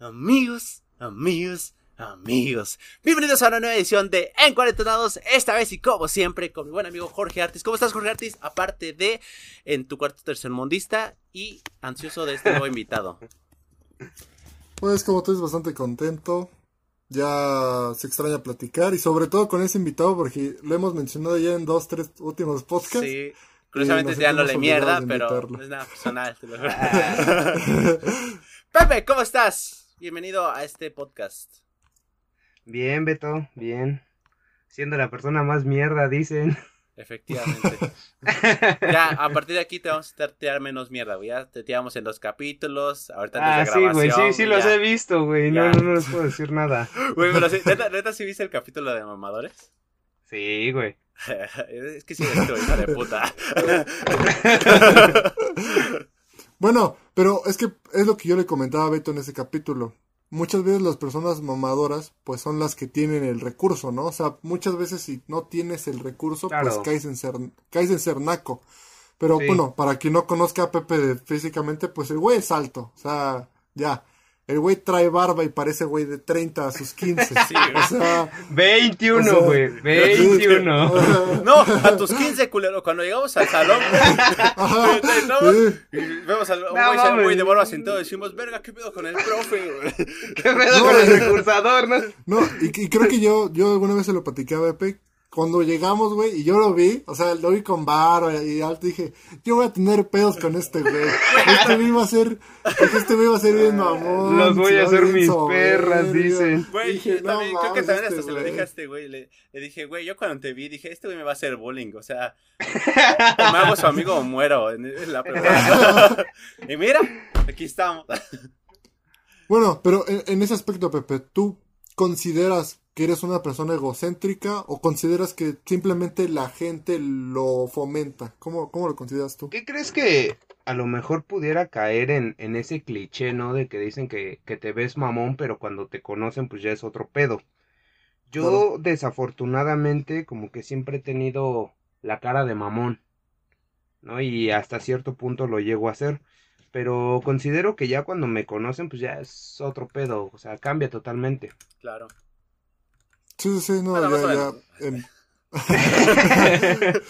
Amigos, amigos, amigos. Bienvenidos a una nueva edición de En Cuarentenados. Esta vez y como siempre con mi buen amigo Jorge Artis. ¿Cómo estás, Jorge Artis? Aparte de en tu cuarto tercermundista y ansioso de este nuevo invitado. Pues como tú eres bastante contento. Ya se extraña platicar y sobre todo con ese invitado porque lo hemos mencionado ya en dos, tres últimos podcasts. Sí. Curiosamente tirándole mierda, pero no es nada personal. Pepe, ¿cómo estás? Bienvenido a este podcast. Bien, Beto, bien. Siendo la persona más mierda, dicen. Efectivamente. ya, a partir de aquí te vamos a tirar menos mierda, güey. Ya te tiramos en los capítulos. Ahorita Ah, sí, güey, sí, sí los he visto, güey. No, no, no les puedo decir nada. Güey, pero sí, ¿neta, neta sí viste el capítulo de mamadores? Sí, güey. es que sí, esto, hija de puta. Bueno, pero es que es lo que yo le comentaba a Beto en ese capítulo. Muchas veces las personas mamadoras pues son las que tienen el recurso, ¿no? O sea, muchas veces si no tienes el recurso pues caes en ser, caes en ser naco. Pero Sí. bueno, para quien no conozca a Pepe físicamente, pues el güey es alto. O sea, ya. El güey trae barba y parece güey de 30 a sus 15. Sí, o sea, 21, O sea, güey. 21. No, a tus 15, culero, cuando llegamos al salón, sí. y vemos al un No güey, mames. güey de barba sentado y decimos, verga, ¿qué pedo con el profe? güey?" ¿Qué pedo con el recursador, no? No, y, y creo que yo, yo alguna vez se lo platicé a Pepe. Cuando llegamos, güey, y yo lo vi, o sea, lo vi con barba y alto, dije, yo voy a tener pedos con este güey. Este güey va a ser, este güey va a ser bien mamón. Los voy a hacer mis perras, dicen. Güey, Dije, no también, creo que también este hasta se lo dije a este güey. Le, le dije, güey, yo cuando te vi dije, este güey me va a hacer bullying. O sea, o me hago su amigo o muero en, en la y mira, aquí estamos. Bueno, pero en, en ese aspecto, Pepe, ¿tú consideras que eres una persona egocéntrica o consideras que simplemente la gente lo fomenta? ¿Cómo, cómo lo consideras tú? ¿Qué crees que a lo mejor pudiera caer en, en ese cliché, ¿no? De que dicen que, que te ves mamón, pero cuando te conocen, pues ya es otro pedo. Yo, desafortunadamente, como que siempre he tenido la cara de mamón, ¿no? Y hasta cierto punto lo llego a hacer. Pero considero que ya cuando me conocen, pues ya es otro pedo. O sea, cambia totalmente. Claro. Sí, sí, sí, no, Bueno, ya, ya.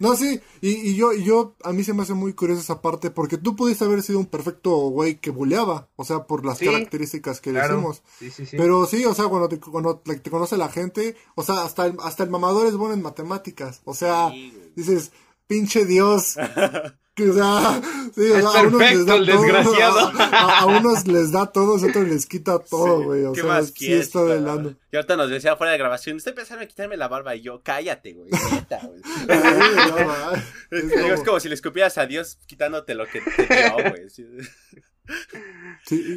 no, sí, y, y yo, y yo, a mí se me hace muy curiosa esa parte, porque tú pudiste haber sido un perfecto güey que buleaba, o sea, por las Sí, características que Claro. decimos. Sí, sí, sí. Pero sí, o sea, cuando te, cuando te conoce la gente, o sea, hasta el, hasta el mamador es bueno en matemáticas, o sea, dices, pinche Dios. Que, o sea, sí, o Es sea, a unos les perfecto, da el todo, desgraciado. A, a- a unos les da todo, a otros les quita todo, Sí, güey. O ¿qué sea, más sí está lano. Y ahorita nos decía fuera de grabación, estoy pensando en quitarme la barba y yo, cállate, güey. neta, güey. Sí, no, va. Es Digo, es como- como si le escupieras a Dios quitándote lo que te dio, güey. Sí.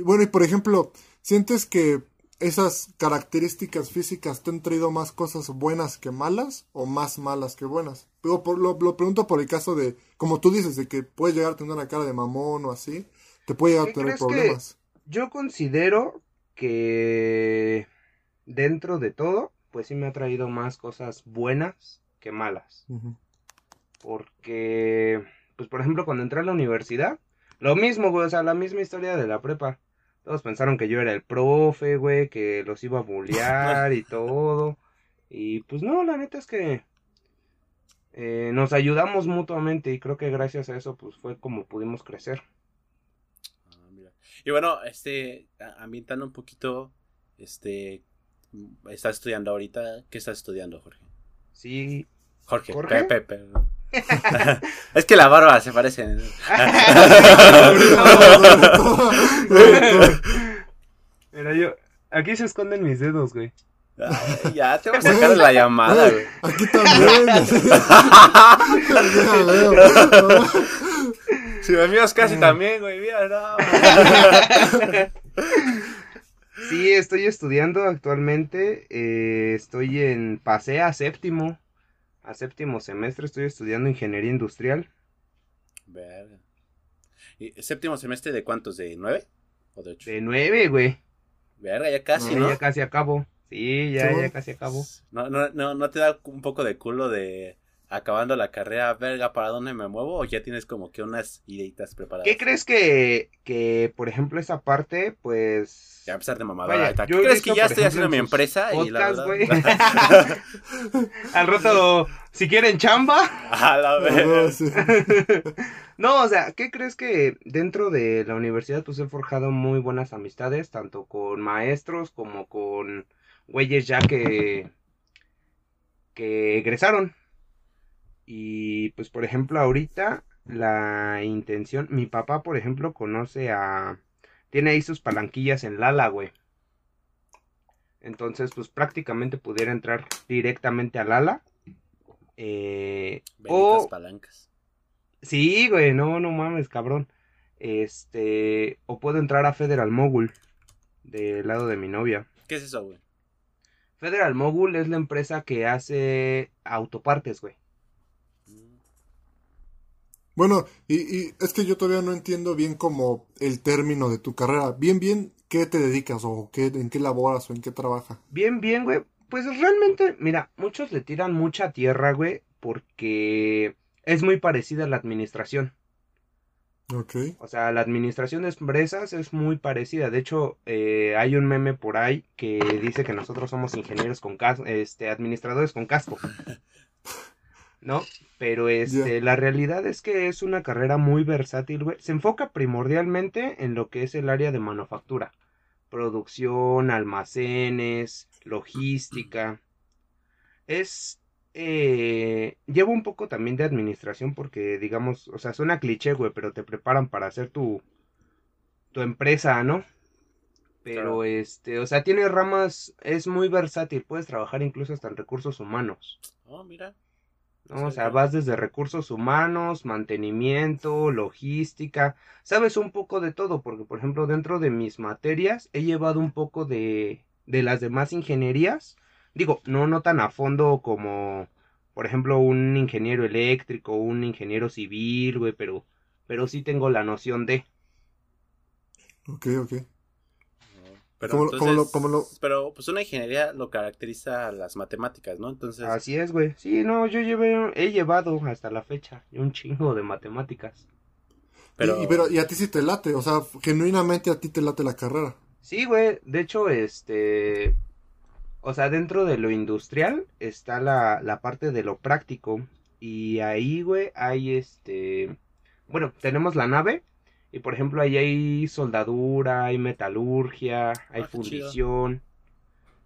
Bueno, y por ejemplo, ¿sientes que esas características físicas te han traído más cosas buenas que malas o más malas que buenas? Digo, por, lo, lo pregunto por el caso de, como tú dices, de que puedes llegar a tener una cara de mamón o así, te puede llegar a ¿Qué tener problemas. Yo considero que dentro de todo, pues sí me ha traído más cosas buenas que malas. Porque, pues por ejemplo, cuando entré a la universidad, lo mismo, güey, o sea, la misma historia de la prepa. Todos pensaron que yo era el profe, güey, que los iba a bullear y todo. Y pues no, la neta es que eh, nos ayudamos mutuamente y creo que gracias a eso, pues fue como pudimos crecer. Ah, mira. Y bueno, este, ambientando un poquito, este, estás estudiando ahorita, ¿qué estás estudiando, Jorge? Sí, Jorge, ¿Jorge? Pepe, Pepe. es que la barba se parece. Mira, yo. Aquí se esconden mis dedos, güey. Ay, ya te voy a sacar la llamada, güey. Aquí también. Si mis amigos casi también, güey, mira, no. Sí, estoy estudiando actualmente. eh, estoy en. Pasé a séptimo. A séptimo semestre estoy estudiando ingeniería industrial. Verga. ¿Y séptimo semestre de cuántos? ¿De nueve? ¿O de ocho? De nueve, güey. Verga, ya casi, ¿no? Ya casi acabo. Sí, ya, ya casi acabo. No, no, no, ¿No te da un poco de culo de acabando la carrera, verga, ¿para dónde me muevo? ¿O ya tienes como que unas ideitas preparadas? ¿Qué crees que, que, por ejemplo, esa parte, pues... Ya empezar de mamada. Vaya, ¿Qué crees que ya estoy ejemplo, haciendo en mi empresa? y la Podcast, güey. verdad... Al rato, si quieren chamba. A la Ah, verga. sí. No, o sea, ¿qué crees que dentro de la universidad pues he forjado muy buenas amistades, tanto con maestros como con güeyes ya que que egresaron? Y pues por ejemplo, ahorita la intención, mi papá, por ejemplo, conoce a tiene ahí sus palanquillas en Lala, güey. Entonces, pues prácticamente pudiera entrar directamente a Lala. Eh, o palancas. Sí, güey, no, no mames, cabrón. Este, o puedo entrar a Federal Mogul, del lado de mi novia. ¿Qué es eso, güey? Federal Mogul es la empresa que hace autopartes, güey. Bueno, y, y es que yo todavía no entiendo bien como el término de tu carrera. Bien, bien, ¿qué te dedicas o qué, en qué laboras o en qué trabajas? Bien, bien, güey. Pues realmente, mira, muchos le tiran mucha tierra, güey, porque es muy parecida a la administración. Ok. O sea, la administración de empresas es muy parecida. De hecho, eh, hay un meme por ahí que dice que nosotros somos ingenieros con casco, este, administradores con casco. ¿No? Pero este, la realidad es que es una carrera muy versátil, güey. Se enfoca primordialmente en lo que es el área de manufactura. Producción, almacenes, logística. Es eh, lleva un poco también de administración porque, digamos, o sea, suena cliché, güey, pero te preparan para hacer tu, tu empresa, ¿no? Pero, Claro. este, o sea, tiene ramas, es muy versátil, puedes trabajar incluso hasta en recursos humanos, Oh, mira. ¿No? O sea, vas desde recursos humanos, mantenimiento, logística, sabes un poco de todo, porque, por ejemplo, dentro de mis materias he llevado un poco de, de las demás ingenierías, digo, no, no tan a fondo como, por ejemplo, un ingeniero eléctrico, un ingeniero civil, güey, pero, pero sí tengo la noción de. Ok, ok. Pero, ¿Cómo lo- cómo lo- entonces- cómo lo- pero pues una ingeniería lo caracteriza las matemáticas, ¿no? Entonces, Así es, güey. Sí, no, yo llevé, he llevado hasta la fecha un chingo de matemáticas. pero, Y, y- pero, y a ti sí te late, o sea, genuinamente a ti te late la carrera. Sí, güey. De hecho, este. O sea, dentro de lo industrial está la, la parte de lo práctico. Y ahí, güey, hay este. Bueno, tenemos la nave. Y por ejemplo, ahí hay soldadura, hay metalurgia, hay Ah, chido. fundición.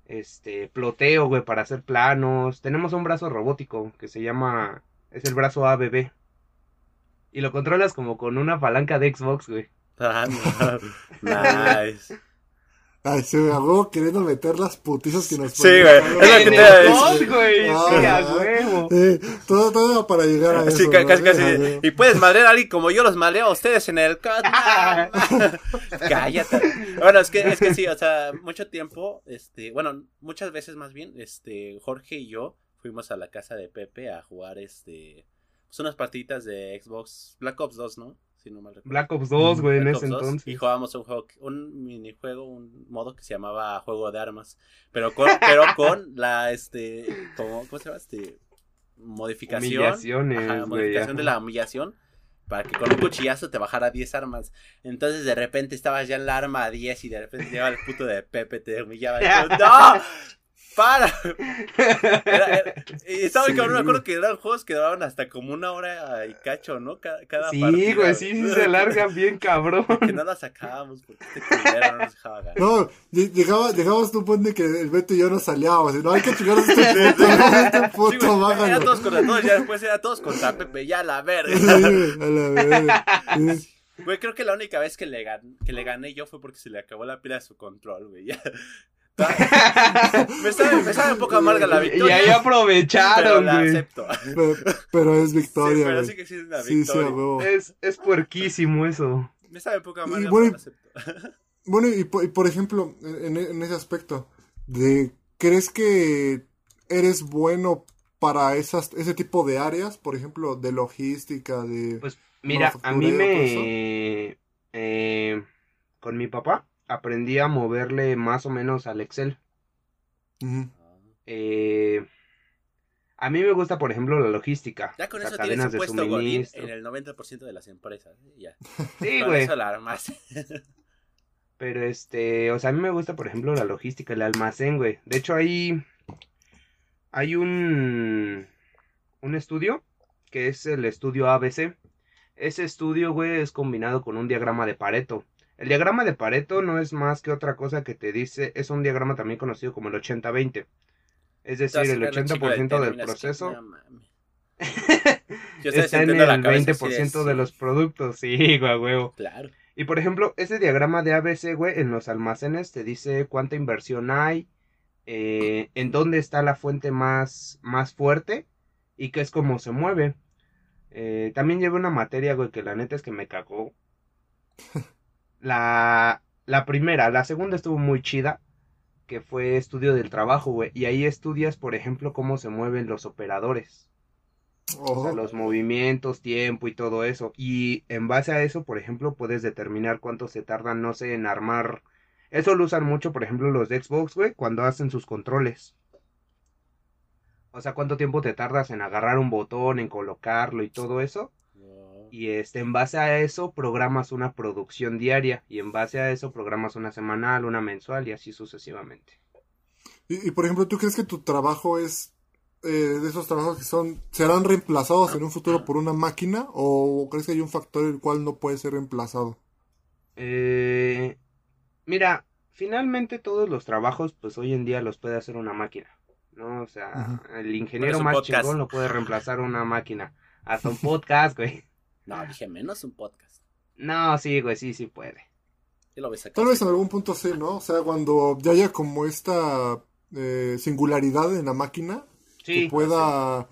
Este, ploteo, güey, para hacer planos. Tenemos un brazo robótico que se llama. Es el brazo ABB. Y lo controlas como con una palanca de Xbox, güey. Ah, no. nice. Ay, se me hago queriendo meter las putizas que nos Sí, güey, es lo que te iba a el decir. güey. Ah, Sí, a huevo. Todo, todo para llegar a eso. Sí, güey. Y puedes madrear a alguien como yo los maleo a ustedes en el. Cállate. Bueno, es que, es que sí, o sea, mucho tiempo, este, bueno, muchas veces más bien, este, Jorge y yo fuimos a la casa de Pepe a jugar, este, pues unas partiditas de Xbox Black Ops 2, ¿no? Si no mal recuerdo. Black Ops 2, güey, en ese Ops 2, entonces. Y jugábamos un juego, un minijuego, un modo que se llamaba Juego de Armas. Pero con, pero con la, este, como, ¿cómo se llama? Este, modificación. Ajá, modificación de la humillación. Para que con un cuchillazo te bajara 10 armas. Entonces de repente estabas ya en la arma 10 y de repente llegaba el puto de Pepe, te humillaba. Y tú, ¡No! ¡Para! Era- era- y estaba muy Sí. cabrón, me acuerdo que eran juegos que duraban hasta como una hora y cacho, ¿no? Cada, cada Sí, partida, güey, sí, sí se alargan bien, cabrón. que no la sacábamos porque este culero no nos dejaba ganar. No, llegabas tú punto de que el Beto y yo nos salíamos. No, hay que chingar a este no, este Sí, puto, güey, era todos contra todos, ya después era todos contra Pepe, ya la Sí, verga. güey, a la verga. Sí. Güey, creo que la única vez que le, gan- que le gané yo fue porque se le acabó la pila de su control, güey. Ya. me, sabe, me sabe un poco amarga la Y victoria. ahí pero aprovecharon, la güey. acepto. Pero, pero es Sí, victoria, pero sí que sí es una Sí, sí, victoria. huevo. Es, es puerquísimo eso. me sabe un poco amarga, Y bueno, pero la acepto. Bueno, y, po- y por ejemplo, en, en ese aspecto, de ¿crees que eres bueno para esas, ese tipo de áreas? Por ejemplo, de logística, de... Pues mira, a mí me... eh, con mi papá aprendí a moverle más o menos al Excel. Eh, A mí me gusta, por ejemplo, la logística. Ya con eso tienes un puesto godín en el 90% de las empresas. ¿eh? Ya. Sí, Con güey. eso la armaste. Pero este, o sea, a mí me gusta, por ejemplo, la logística, el almacén, güey. De hecho, hay, hay un, un estudio que es el estudio ABC. Ese estudio, güey, es combinado con un diagrama de Pareto. El diagrama de Pareto no es más que otra cosa que te dice, es un diagrama también conocido como el 80-20. Es decir, el Estás sacando un chingo de 80% del proceso está en el la cabeza 20% así de los productos. Sí, güey, huevo. Claro. Y por ejemplo, ese diagrama de ABC, güey, en los almacenes te dice cuánta inversión hay, eh, en dónde está la fuente más, más fuerte y qué es cómo se mueve. Eh, también llevé una materia, güey, que la neta es que me cagó. La, la primera, la segunda estuvo muy chida, que fue estudio del trabajo, güey. Y ahí estudias, por ejemplo, cómo se mueven los operadores. O sea, los movimientos, tiempo y todo eso. Y en base a eso, por ejemplo, puedes determinar cuánto se tardan, no sé, en armar. Eso lo usan mucho, por ejemplo, los de Xbox, güey, cuando hacen sus controles. O sea, cuánto tiempo te tardas en agarrar un botón, en colocarlo y todo eso. Y este, en base a eso programas una producción diaria. Y en base a eso programas una semanal, una mensual y así sucesivamente. Y, y, por ejemplo, ¿tú crees que tu trabajo es eh, de esos trabajos que son serán reemplazados en un futuro por una máquina o crees que hay un factor el cual no puede ser reemplazado? Eh, mira, finalmente todos los trabajos, pues hoy en día los puede hacer una máquina, ¿no? O sea, el ingeniero más podcast. chingón lo puede reemplazar una máquina. Hasta un podcast, güey. No, dije menos un podcast. No, sí, güey, sí, sí puede. ¿Qué lo ves acá? Tal vez en algún punto sí, ¿no? O sea, cuando ya haya como esta eh, singularidad en la máquina Sí, que pueda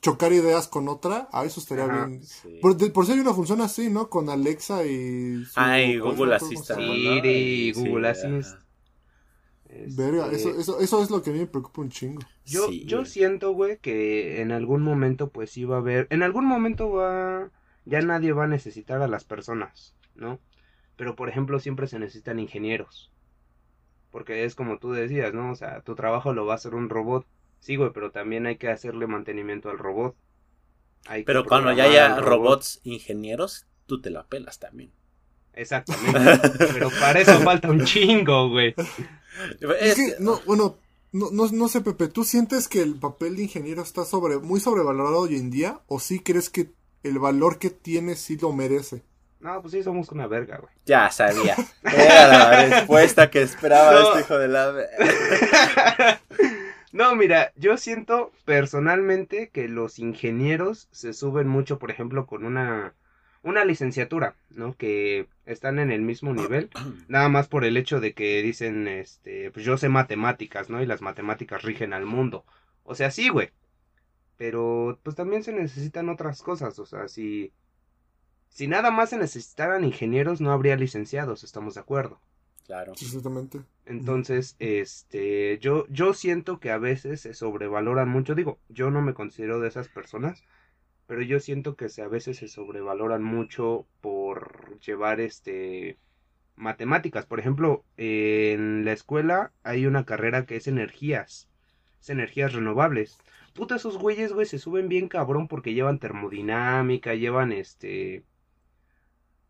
chocar ideas con otra, a eso estaría Ajá. bien. Sí. Por, de- por si hay una función así, ¿no? Con Alexa y... su- Ay, ¿cómo Google? Assistant. Siri, Google ajá. Assist. Este, Verga, eso, eso, eso es lo que a mí me preocupa un chingo. Yo, Sí, yo siento, güey, que en algún momento, pues sí va a haber. En algún momento va. Ya nadie va a necesitar a las personas, ¿no? Pero, por ejemplo, siempre se necesitan ingenieros. Porque es como tú decías, ¿no? O sea, tu trabajo lo va a hacer un robot. Sí, güey, pero también hay que hacerle mantenimiento al robot. Hay que Pero cuando ya haya robot. robots ingenieros, tú te la pelas también. Exactamente. pero para eso falta un chingo, güey. Es que, no, bueno, no, no, no sé, Pepe, ¿tú sientes que el papel de ingeniero está sobre, muy sobrevalorado hoy en día? ¿O sí crees que el valor que tiene sí lo merece? No, pues sí, somos una verga, güey. Ya sabía. Era la respuesta que esperaba No. este hijo de la... No, mira, yo siento personalmente que los ingenieros se suben mucho, por ejemplo, con una, una licenciatura, ¿no? Que están en el mismo nivel, nada más por el hecho de que dicen, este, pues yo sé matemáticas, ¿no? Y las matemáticas rigen al mundo. O sea, sí, güey. Pero, pues también se necesitan otras cosas, o sea, si, si nada más se necesitaran ingenieros, no habría licenciados, estamos de acuerdo. Claro. Exactamente. Entonces, este, yo, yo siento que a veces se sobrevaloran mucho. Digo, yo no me considero de esas personas, pero yo siento que se, a veces se sobrevaloran mucho por llevar, este, matemáticas. Por ejemplo, en la escuela hay una carrera que es energías, es energías renovables. Puta, esos güeyes, güey, se suben bien cabrón porque llevan termodinámica, llevan, este,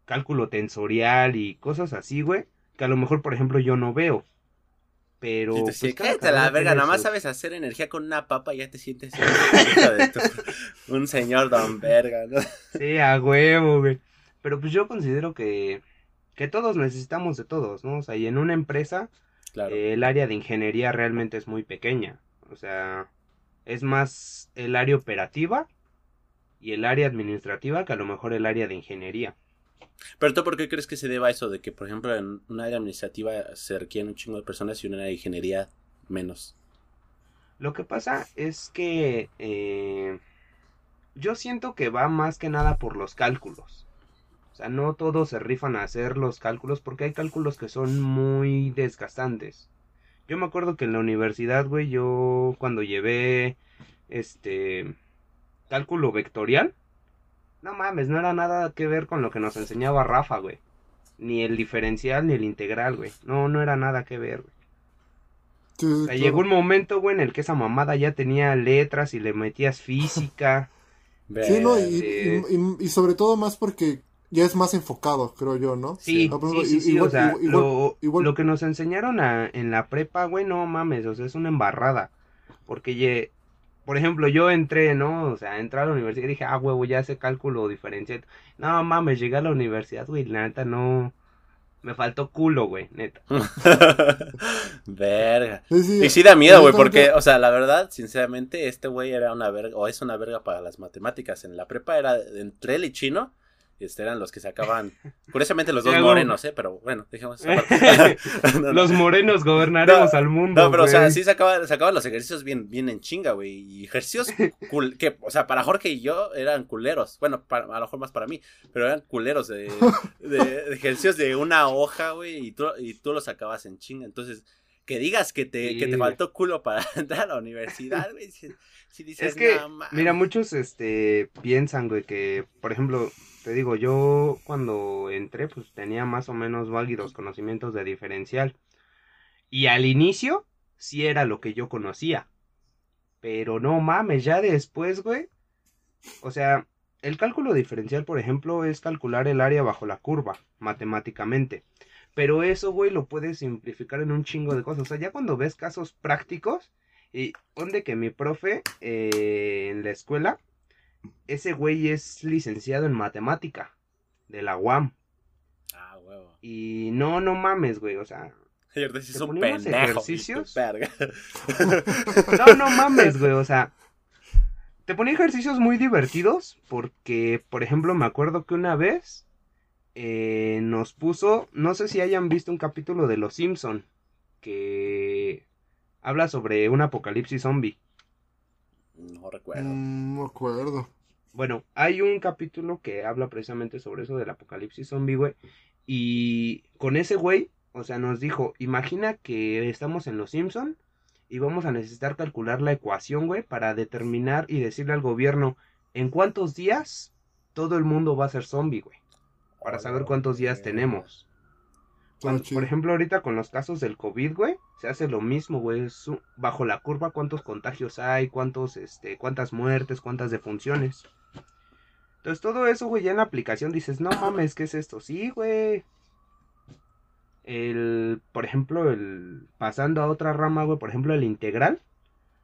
cálculo tensorial y cosas así, güey que a lo mejor, por ejemplo, yo no veo. Pero. Te pues, cada la verga, nada más su- sabes hacer energía con una papa y ya te sientes de tu- un señor don verga, ¿no? Sí, a huevo, güey. Pero pues yo considero que. Que todos necesitamos de todos, ¿no? O sea, y en una empresa, Claro. eh, el área de ingeniería realmente es muy pequeña. O sea, es más el área operativa y el área administrativa que a lo mejor el área de ingeniería. Pero tú, ¿por qué crees que se deba a eso de que, por ejemplo, en un área administrativa se requieren un chingo de personas y en una área de ingeniería menos? Lo que pasa es que eh, yo siento que va más que nada por los cálculos. O sea, no todos se rifan a hacer los cálculos porque hay cálculos que son muy desgastantes. Yo me acuerdo que en la universidad, güey, yo cuando llevé este cálculo vectorial, no mames, no era nada que ver con lo que nos enseñaba Rafa, güey. Ni el diferencial ni el integral, güey. No, no era nada que ver, güey. Sí, sí, O sea, claro. llegó un momento, güey, en el que esa mamada ya tenía letras y le metías física. Sí, no, y, Eh, y- y- y sobre todo más porque ya es más enfocado, creo yo, ¿no? Sí, por sí, ejemplo, sí, i- sí, igual- o sea, igual- lo, igual- lo que nos enseñaron a- en la prepa, güey, no mames, o sea, es una embarrada. Porque, ye- por ejemplo, yo entré, ¿no? O sea, entré a la universidad y dije, ah, huevo, ya sé cálculo diferencial. No mames, llegué a la universidad, güey, la neta no. Me faltó culo, güey, neta. Verga. Sí, sí, Y sí da miedo, güey, porque, o sea, la verdad, sinceramente, este güey era una verga, o es una verga para las matemáticas. En la prepa era entre él y chino, este eran los que sacaban, curiosamente los dos morenos, ¿eh? Pero bueno, dejemos. No. Los morenos gobernaremos No, al mundo. No, pero o sea, sí sacaban, sacaban los ejercicios bien, bien en chinga, güey. Y ejercicios que, o sea, para Jorge y yo eran culeros. Bueno, para- a lo mejor más para mí, pero eran culeros de, de- de ejercicios de una hoja, güey, y tú, y tú los sacabas en chinga. Entonces, que digas que te, Sí, que te faltó culo para entrar a la universidad, güey. Si, si dices, Es que, mira, muchos este piensan, güey, que, por ejemplo, te digo, yo cuando entré, pues tenía más o menos válidos conocimientos de diferencial. Y al inicio, sí era lo que yo conocía. Pero no mames, ya después, güey. O sea, el cálculo diferencial, por ejemplo, es calcular el área bajo la curva, matemáticamente. Pero eso, güey, lo puedes simplificar en un chingo de cosas. O sea, ya cuando ves casos prácticos, y donde que mi profe eh, en la escuela, ese güey es licenciado en matemática de la UAM. Ah, huevo. Y no, no mames, güey, o sea, sí ¿Te poníamos pendejo. ejercicios? Verga. no, no mames, güey, o sea, te ponía ejercicios muy divertidos porque, por ejemplo, me acuerdo que una vez eh, nos puso, no sé si hayan visto un capítulo de Los Simpson que habla sobre un apocalipsis zombie. No recuerdo. Mm, no me acuerdo. Bueno, hay un capítulo que habla precisamente sobre eso del apocalipsis zombie, güey. Y con ese güey, o sea, nos dijo, imagina que estamos en Los Simpson y vamos a necesitar calcular la ecuación, güey, para determinar y decirle al gobierno en cuántos días todo el mundo va a ser zombie, güey. Para saber cuántos días tenemos. Cuando- chido. por ejemplo, ahorita con los casos del COVID, güey, se hace lo mismo, güey. bajo la curva, cuántos contagios hay, cuántos, este, cuántas muertes, cuántas defunciones. Entonces, todo eso, güey, ya en la aplicación dices, no mames, ¿qué es esto? Sí, güey. El, por ejemplo, el, pasando a otra rama, güey, por ejemplo, el integral,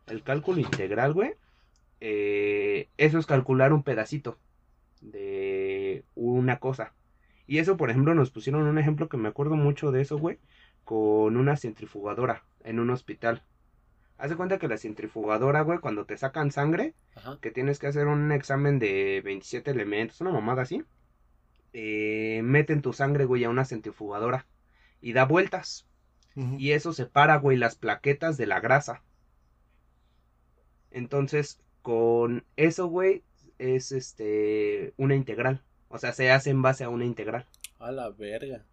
el cálculo integral, güey, eh, eso es calcular un pedacito de una cosa. Y eso, por ejemplo, nos pusieron un ejemplo que me acuerdo mucho de eso, güey, con una centrifugadora en un hospital. Haz de cuenta que la centrifugadora, güey, cuando te sacan sangre, Ajá. que tienes que hacer un examen de 27 elementos, una mamada así, eh, meten tu sangre, güey, a una centrifugadora y da vueltas. Y eso separa, güey, las plaquetas de la grasa. Entonces, con eso, güey, es este una integral. O sea, se hace en base a una integral. A la verga.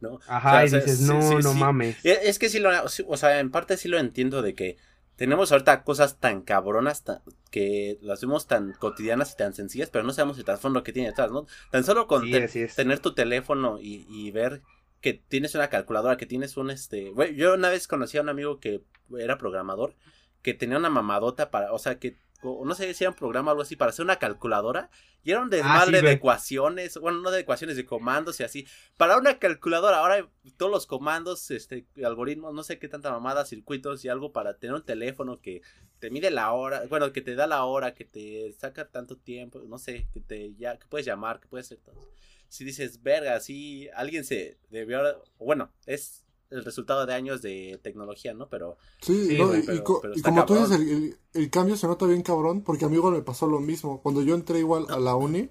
¿No? Ajá, O sea, y dices, no, sí, no sí. mames. Es es que sí lo, o sea, en parte sí lo entiendo de que tenemos ahorita cosas tan cabronas que las vemos tan cotidianas y tan sencillas, pero no sabemos el trasfondo que tiene detrás, ¿no? Tan solo con te- tener tu teléfono y, y ver que tienes una calculadora, que tienes un este, güey, yo una vez conocí a un amigo que era programador, que tenía una mamadota para, o sea, que o no sé si era un programa o algo así para hacer una calculadora y era un desmadre de Ah, ecuaciones, bueno, no de ecuaciones, de comandos y así. Para una calculadora, ahora todos los comandos, este, algoritmos, no sé qué tanta mamada, circuitos y algo para tener un teléfono que te mide la hora, bueno, que te da la hora, que te saca tanto tiempo, no sé, que te ya, que puedes llamar, que puedes hacer todo. Si dices, verga, sí, alguien se debió, bueno, es el resultado de años de tecnología, ¿no? Pero Sí, Sí, no, güey, y, pero- co- pero y está como tú dices, el, el- el cambio se nota bien cabrón, porque a mí igual me pasó lo mismo. Cuando yo entré igual a la uni,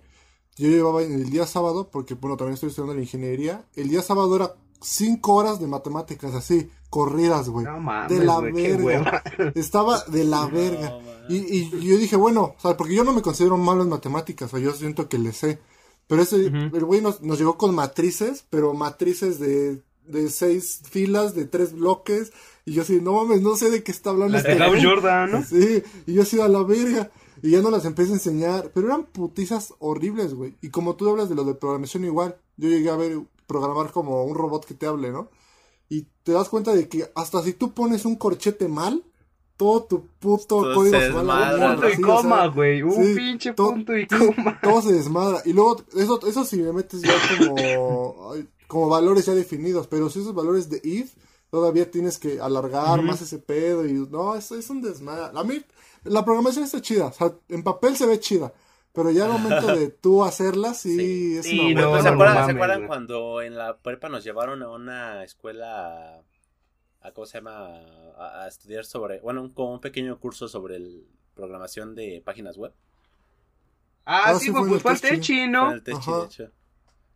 yo llevaba en el día sábado, porque bueno, también estoy estudiando la ingeniería, el día sábado era cinco horas de matemáticas, así, corridas, güey. No mames, de la verga. Estaba de la verga. No. Y, y yo dije, bueno, o sea, porque yo no me considero malo en matemáticas, o sea, yo siento que le sé. Pero ese, el güey nos, nos llegó con matrices, pero matrices de, de seis filas, de tres bloques. Y yo así, no mames, no sé de qué está hablando La este de Gauss güey". Jordan, ¿no? Sí, y yo así a la verga. Y ya no las empecé a enseñar. Pero eran putizas horribles, güey. Y como tú hablas de lo de programación igual, yo llegué a ver programar como un robot que te hable, ¿no? Y te das cuenta de que hasta si tú pones un corchete mal, todo tu puto Todo código se se desmadra. mierda, Punto y sí, o sea, coma, güey. Un sí, pinche to- punto y coma. todo se desmadra. Y luego, eso, eso si me metes ya como, ay, como valores ya definidos, pero si esos valores de if, todavía tienes que alargar más ese pedo y no, es, es un desmadre. A mí, la programación está chida, o sea, en papel se ve chida, pero ya al momento de tú hacerla, sí, Sí. es Sí, una no. ¿Se no acuerdan, ¿se mames, acuerdan güey. cuando en la prepa nos llevaron a una escuela, a, ¿cómo se llama? A, a estudiar sobre, bueno, un, como un pequeño curso sobre el, programación de páginas web. Ah, Ah, sí, sí, fue en pues el fue el Techi. Fue ¿no? el Techi, de hecho.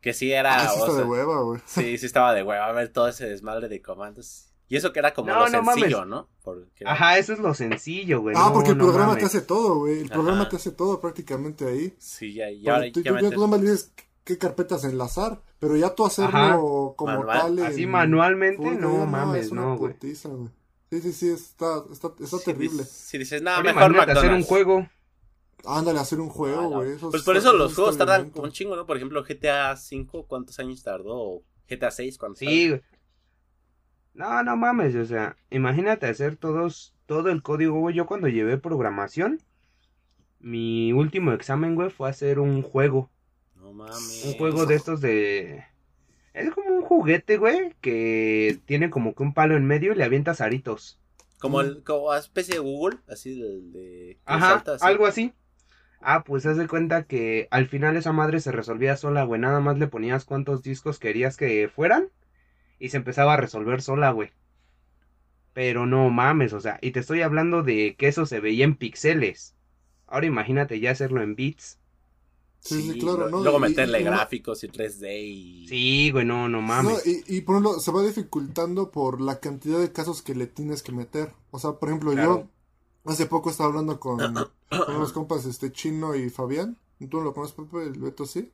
Que sí era, Ah, sí está de hueva, güey. sí, sí estaba de hueva ver todo ese desmadre de comandos. Y eso que era como No, lo no sencillo, mames. ¿no? Porque Ajá, eso es lo sencillo, güey. Ah, no, porque el programa mames. te hace todo, güey. El Ajá. programa te hace todo prácticamente ahí. Sí, ya, y Porque ahora tú, ya tú ya dices qué carpetas enlazar, pero ya tú hacerlo Ajá. como Manual. tal. en Así manualmente, no ya mames, no, güey. Sí, sí, sí, está, está, está Sí, terrible. dices- Si dices, nada, mejor imagínate hacer un McDonald's. juego. Ándale, hacer un juego, Ah, no. güey. Pues por eso los juegos tardan un chingo, ¿no? Por ejemplo, GTA V, ¿cuántos años tardó? O GTA 6, ¿cuántos Sí, güey. No, no mames, o sea, imagínate hacer todos, todo el código, güey. Yo cuando llevé programación, mi último examen, güey, fue hacer un juego. No mames. Un juego de estos de... Es como un juguete, güey, que tiene como que un palo en medio y le avientas aritos. Como el como una especie de Google, así del de que Ajá, salta así. algo así. Ah, pues haz de cuenta que al final esa madre se resolvía sola, güey. Nada más le ponías cuántos discos querías que fueran y se empezaba a resolver sola, güey. Pero no mames, o sea, y te estoy hablando de que eso se veía en píxeles. Ahora imagínate ya hacerlo en bits. Sí, sí, claro, ¿no? Luego Y- meterle y gráficos y 3D y... Sí, güey, no, no No, mames. y, y por ejemplo, se va dificultando por la cantidad de casos que le tienes que meter. O sea, por ejemplo, Claro. yo hace poco estaba hablando con, con unos compas, este, Chino y Fabián. ¿Tú lo conoces, Pepe? El Beto, sí.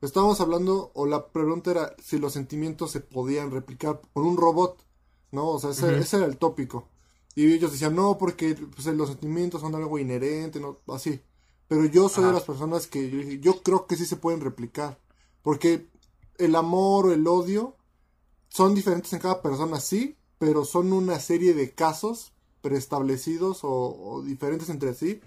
Estábamos hablando, o la pregunta era si los sentimientos se podían replicar por un robot, ¿no? O sea, ese, ese era el tópico. Y ellos decían, no, porque pues, los sentimientos son algo inherente, ¿no? Así. Pero yo soy de las personas que yo, creo que sí se pueden replicar. Porque el amor o el odio son diferentes en cada persona, sí, pero son una serie de casos preestablecidos o, o diferentes entre sí,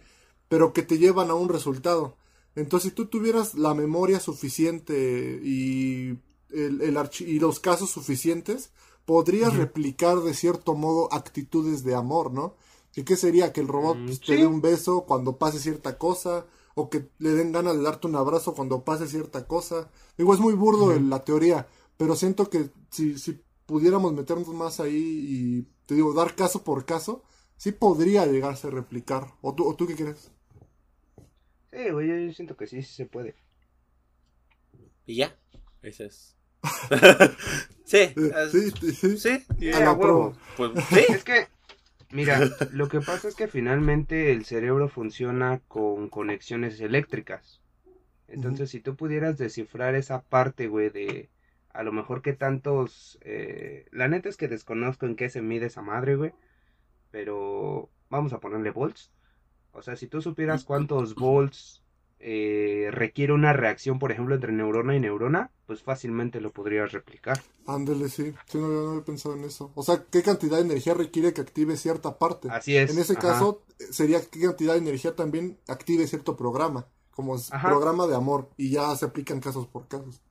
pero que te llevan a un resultado. Entonces, si tú tuvieras la memoria suficiente y, el, el archi- y los casos suficientes, podrías replicar de cierto modo actitudes de amor, ¿no? ¿Y qué sería? Que el robot pues, te sí. dé un beso cuando pase cierta cosa, o que le den ganas de darte un abrazo cuando pase cierta cosa. Digo, es muy burdo el- la teoría, pero siento que si, si pudiéramos meternos más ahí y, te digo, dar caso por caso, sí podría llegarse a replicar. ¿O tú, o tú qué crees? Sí, güey, yo, siento que sí, sí se puede. Y ya. Ese es. sí. Es- sí, sí, sí. Sí. y- A la huevo. Pues sí. Es que, mira, lo que pasa es que finalmente el cerebro funciona con conexiones eléctricas. Entonces, si tú pudieras descifrar esa parte, güey, de a lo mejor qué tantos... eh, la neta es que desconozco en qué se mide esa madre, güey. Pero vamos a ponerle volts. O sea, si tú supieras cuántos volts eh, requiere una reacción, por ejemplo, entre neurona y neurona, pues fácilmente lo podrías replicar. Ándele, sí. Sí, no, no había pensado en eso. O sea, ¿qué cantidad de energía requiere que active cierta parte? Así es. En ese ajá. caso, sería qué cantidad de energía también active cierto programa, como es programa de amor, y ya se aplican casos por casos.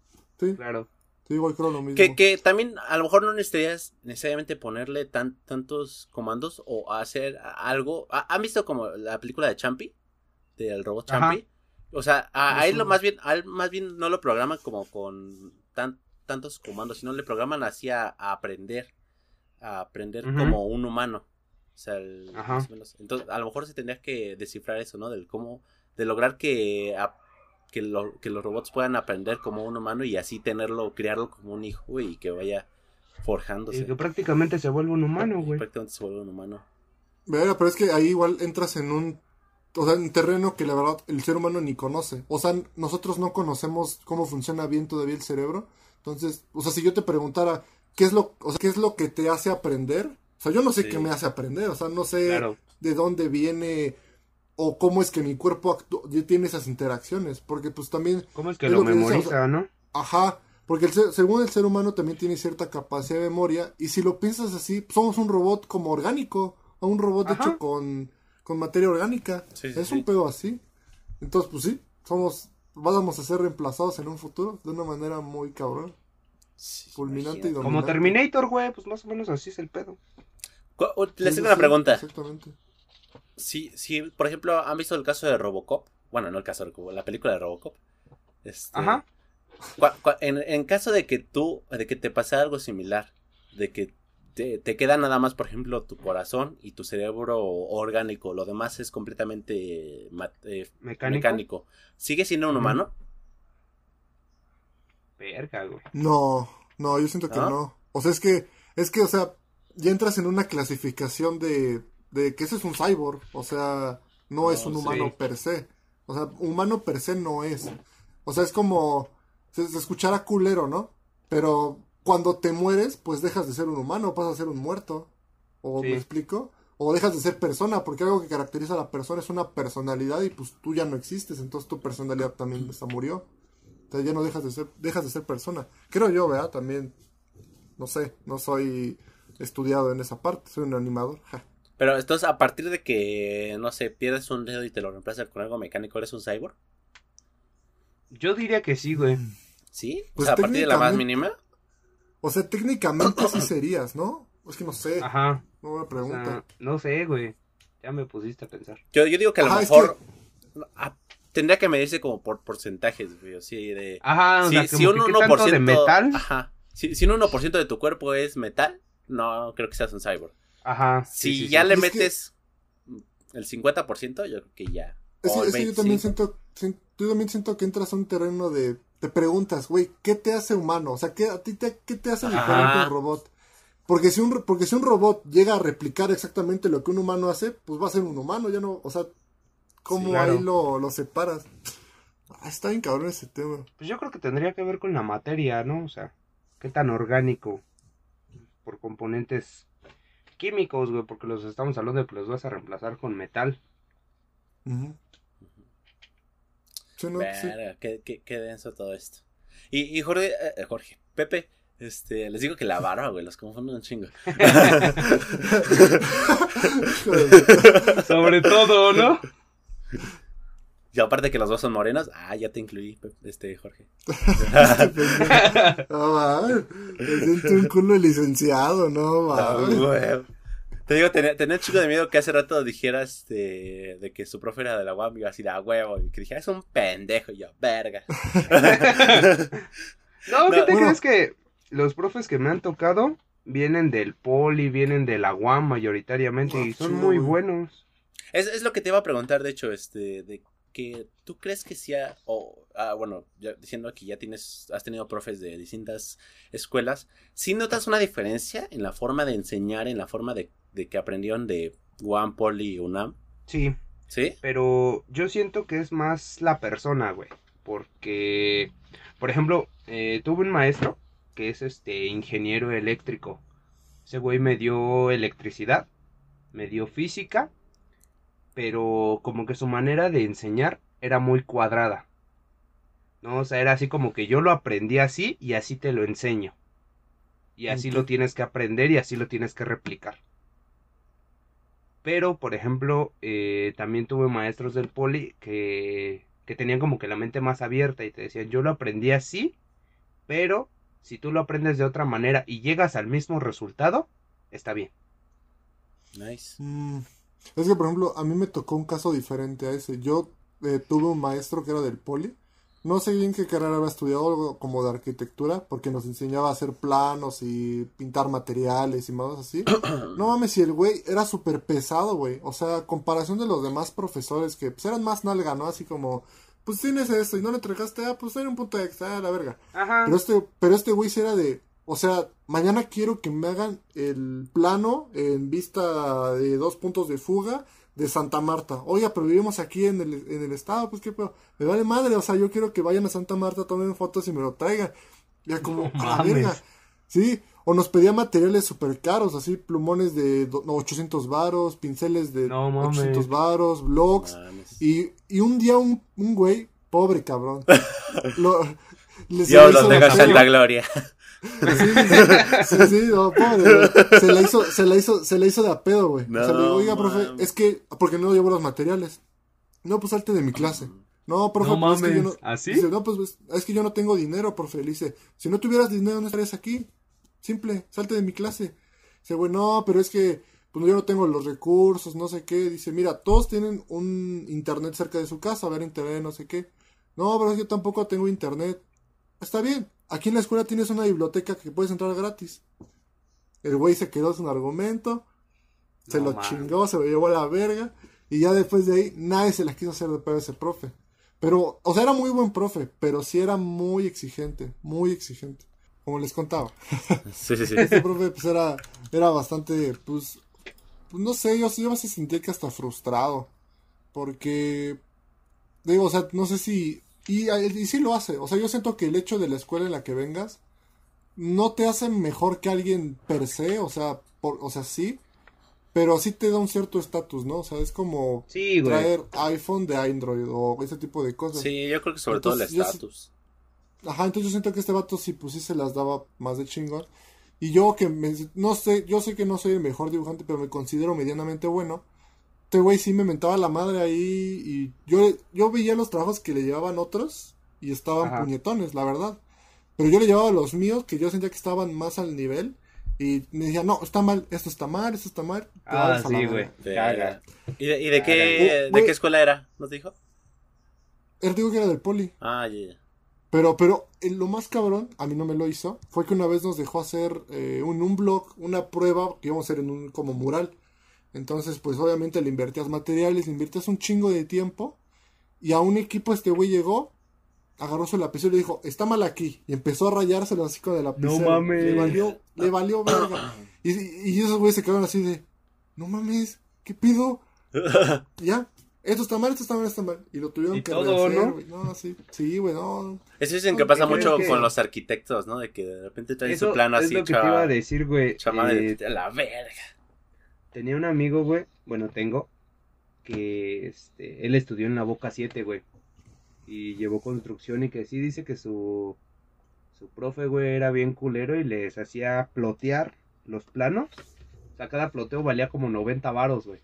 Sí, Claro. Sí, igual creo lo mismo. Que, que también a lo mejor no necesitarías necesariamente ponerle tan, tantos comandos o hacer algo. ¿Ha- ¿Han visto como la película de Champi? Del robot Ajá. Champi. O sea, a, a él lo más bien, a él más bien no lo programan como con tan, tantos comandos, sino le programan así a, a aprender. A aprender como un humano. O sea, el- Ajá. más o menos. Entonces, a lo mejor se tendría que descifrar eso, ¿no? Del cómo, de lograr que, a- que, lo- que los robots puedan aprender como un humano y así tenerlo, criarlo como un hijo güey, y que vaya forjándose. Y que prácticamente se vuelve un humano, güey. Prácticamente se vuelve un humano. Verá, pero es que ahí igual entras en un, o sea, en terreno que la verdad el ser humano ni conoce. O sea, nosotros no conocemos cómo funciona bien todavía el cerebro. Entonces, o sea, si yo te preguntara qué es lo, o sea, qué es lo que te hace aprender, o sea, yo no sé Sí. qué me hace aprender, o sea, no sé Claro. de dónde viene o cómo es que mi cuerpo actú- tiene esas interacciones, porque pues también, ¿Cómo es que Es lo lo que dice, o memoriza, sea, no? ajá, Porque el ser- según el ser humano también tiene cierta capacidad de memoria. Y si lo piensas así, somos un robot como orgánico. O un robot Ajá. hecho con, con materia orgánica. Sí, sí, es sí. un pedo así. Entonces, pues sí, somos, vamos a ser reemplazados en un futuro de una manera muy cabrón. Sí, Fulminante y imagínate. Como dominante. Terminator, güey, pues más o menos así es el pedo. Les Sí, sí, una pregunta. Exactamente. Si, si, por ejemplo, han visto el caso de Robocop. Bueno, no el caso de Robocop, la película de Robocop. Este, Ajá. cua- cua- en, en caso de que tú, de que te pase algo similar, de que te, te queda nada más, por ejemplo, tu corazón y tu cerebro orgánico, lo demás es completamente eh, Mecánico. mecánico. ¿Sigue siendo un humano? Verga, güey. No, no, yo siento que ¿No? no. O sea, es que, es que, o sea, ya entras en una clasificación de, de que ese es un cyborg. O sea, no No, es un sí. humano per se. O sea, humano per se no es. O sea, es como, se, se escuchará culero, ¿no? Pero cuando te mueres, pues dejas de ser un humano, pasas a ser un muerto. ¿O Sí. me explico? O dejas de ser persona, porque algo que caracteriza a la persona es una personalidad y pues tú ya no existes, entonces tu personalidad también se murió. Entonces ya no dejas de ser, dejas de ser persona. Creo yo, ¿verdad? También, no sé, no soy estudiado en esa parte, soy un animador. ja. Pero entonces, a partir de que, no sé, pierdes un dedo y te lo reemplazas con algo mecánico, ¿eres un cyborg? Yo diría que sí, güey. ¿Sí? O Pues sea, a partir de la más técnicamente- mínima. O sea, técnicamente sí serías, ¿no? Es que no sé, Ajá. no me O pregunta. sea, no sé, güey. Ya me pusiste a pensar. Yo, yo digo que a lo Ajá, es mejor ah, tendría que medirse como por porcentajes, güey, así de... Ajá, o si, sea, si un que qué tanto 1% de metal. Ajá. Si, si un 1% de tu cuerpo es metal, no creo que seas un cyborg. Ajá. sí, Si sí, ya sí. le Es que- metes el 50%, yo creo que ya. Es, es que yo también 25. siento, sien- yo también siento que entras a un terreno de, te preguntas, güey, ¿qué te hace humano? O sea, ¿qué, a ti te, qué te hace Ajá. diferente un robot? Porque si un, porque si un robot llega a replicar exactamente lo que un humano hace, pues va a ser un humano, ya no, o sea, ¿cómo Sí, claro. ahí lo, lo separas? Ah, está bien cabrón ese tema. Pues yo creo que tendría que ver con la materia, ¿no? O sea, qué tan orgánico por componentes químicos, güey, porque los estamos hablando de que los vas a reemplazar con metal. Ujú. Sí, no, sí. Verga, qué, qué- qué denso todo esto. Y, y Jorge, eh, eh, Jorge, Pepe, este, les digo que la barba, güey, los confundo un chingo. Sobre todo, ¿no? Y aparte que los dos son morenos, ah, ya te incluí, este, Jorge. No, mames, me siento un culo de licenciado, no, Ah, güey. Te digo, tenía, tenía un chico de miedo que hace rato dijeras este, de que su profe era de la UAM y iba a decir a huevo. Y que dijera, es un pendejo. Y yo, verga. No, ¿qué No, te bueno. crees que los profes que me han tocado vienen del poli, vienen de la UAM mayoritariamente y Ah, son muy buenos? Es, es lo que te iba a preguntar, de hecho, este, de que tú crees que sea, o, ah, bueno, ya diciendo que ya tienes, has tenido profes de distintas escuelas, ¿sí notas una diferencia en la forma de enseñar, en la forma de, de que aprendieron de UAM, Poli y UNAM? Sí, ¿Sí? pero yo siento que es más la persona, güey. Porque, por ejemplo, eh, tuve un maestro que es este ingeniero eléctrico. Ese güey me dio electricidad, me dio física, pero como que su manera de enseñar era muy cuadrada. ¿No? O sea, era así como que yo lo aprendí así y así te lo enseño. Y así lo tienes que aprender y así lo tienes que replicar. Pero, por ejemplo, eh, también tuve maestros del poli que, que tenían como que la mente más abierta y te decían, yo lo aprendí así, pero si tú lo aprendes de otra manera y llegas al mismo resultado, está bien. Nice. Mm, Es que, por ejemplo, a mí me tocó un caso diferente a ese. Yo eh, tuve un maestro que era del poli. No sé bien qué carrera había estudiado, algo como de arquitectura, porque nos enseñaba a hacer planos y pintar materiales y más así. No mames, si el güey era súper pesado, güey. O sea, a comparación de los demás profesores que pues, eran más nalga, ¿no? Así como, pues tienes esto y no le entregaste, ah, pues era un punto extra, ah, la verga. Ajá. Pero este, pero este güey sí era de, o sea, mañana quiero que me hagan el plano en vista de dos puntos de fuga de Santa Marta. Oiga, pero vivimos aquí en el, en el estado, pues qué pedo. Me vale madre, o sea, yo quiero que vayan a Santa Marta, tomen fotos y me lo traigan. Ya como, No a la mames. verga. Sí, o nos pedía materiales súper caros, así plumones de do- no, 800 varos, pinceles de No mames. 800 varos, blogs. Y, y un día un, un güey, pobre cabrón, lo, Dios los hizo tenga de en pedo. santa gloria. Sí, sí, sí, no, pobre. Se la hizo, se la hizo, se la hizo de a pedo, güey. o sea, le digo, oiga, profe, es que, porque no llevo los materiales. No, pues salte de mi clase. No, profe, No pues es que yo no. ¿así? Dice, no, pues es que yo no tengo dinero, profe. Le dice, si no tuvieras dinero, no estarías aquí. Simple, salte de mi clase. Dice, güey, no, pero es que pues yo no tengo los recursos, no sé qué. Dice, mira, todos tienen un internet cerca de su casa, ver internet, no sé qué. No, pero yo tampoco tengo internet. Está bien, aquí en la escuela tienes una biblioteca que puedes entrar gratis. El güey se quedó sin argumento, se No lo chingó, se lo llevó a la verga. Y ya después de ahí, nadie se las quiso hacer de pedo a ese profe. Pero, o sea, era muy buen profe, pero sí era muy exigente, muy exigente. Como les contaba. Sí, sí, sí. Este profe, pues era, era bastante, pues, pues, no sé, yo, yo me sentía que hasta frustrado. Porque, digo, o sea, no sé si, y, y sí lo hace. O sea, yo siento que el hecho de la escuela en la que vengas no te hace mejor que alguien per se, o sea, por, o sea, sí, pero sí te da un cierto estatus, ¿no? O sea, es como Sí, traer iPhone de Android o ese tipo de cosas. Sí, yo creo que sobre todo el estatus. Ajá, entonces yo siento que este vato sí, pues sí se las daba más de chingón. Y yo que me, no sé, yo sé que no soy el mejor dibujante, pero me considero medianamente bueno. Este güey sí me mentaba la madre ahí y yo, yo veía los trabajos que le llevaban otros y estaban Ajá. puñetones, la verdad. Pero yo le llevaba los míos que yo sentía que estaban más al nivel y me decía, no, está mal, esto está mal, esto está mal. Ah, sí, verga". güey. ¿Y de, y de qué, Caga. de qué escuela era? ¿Nos dijo? Él dijo que era del poli. Ah, ya, ya. Pero, pero eh, lo más cabrón, a mí no me lo hizo, fue que una vez nos dejó hacer eh, un, un blog, una prueba que íbamos a hacer en un como mural. Entonces, pues obviamente le invertías materiales, le invertías un chingo de tiempo. Y a un equipo este güey llegó, agarró su lapicero y le dijo, está mal aquí. Y empezó a rayárselo así con el lapicero. mames. Le valió, le valió verga. Y, y esos güeyes se quedaron así de, no mames, ¿qué pido? Ya, esto está mal, esto está mal, esto está mal. Y lo tuvieron Y que todo, rehacer, ¿no? güey. No, sí, sí, güey, no. Eso dicen No, que pasa ¿qué mucho que- con los arquitectos, ¿no? De que de repente traen Eso su plano es así, lo que te iba a decir, güey. cha madre, Eh, a la verga. Tenía un amigo, güey. Bueno, tengo. Que este, él estudió en la Boca 7, güey. Y llevó construcción y que sí dice que su. Su profe, güey, era bien culero y les hacía plotear los planos. O sea, cada ploteo valía como 90 varos, güey.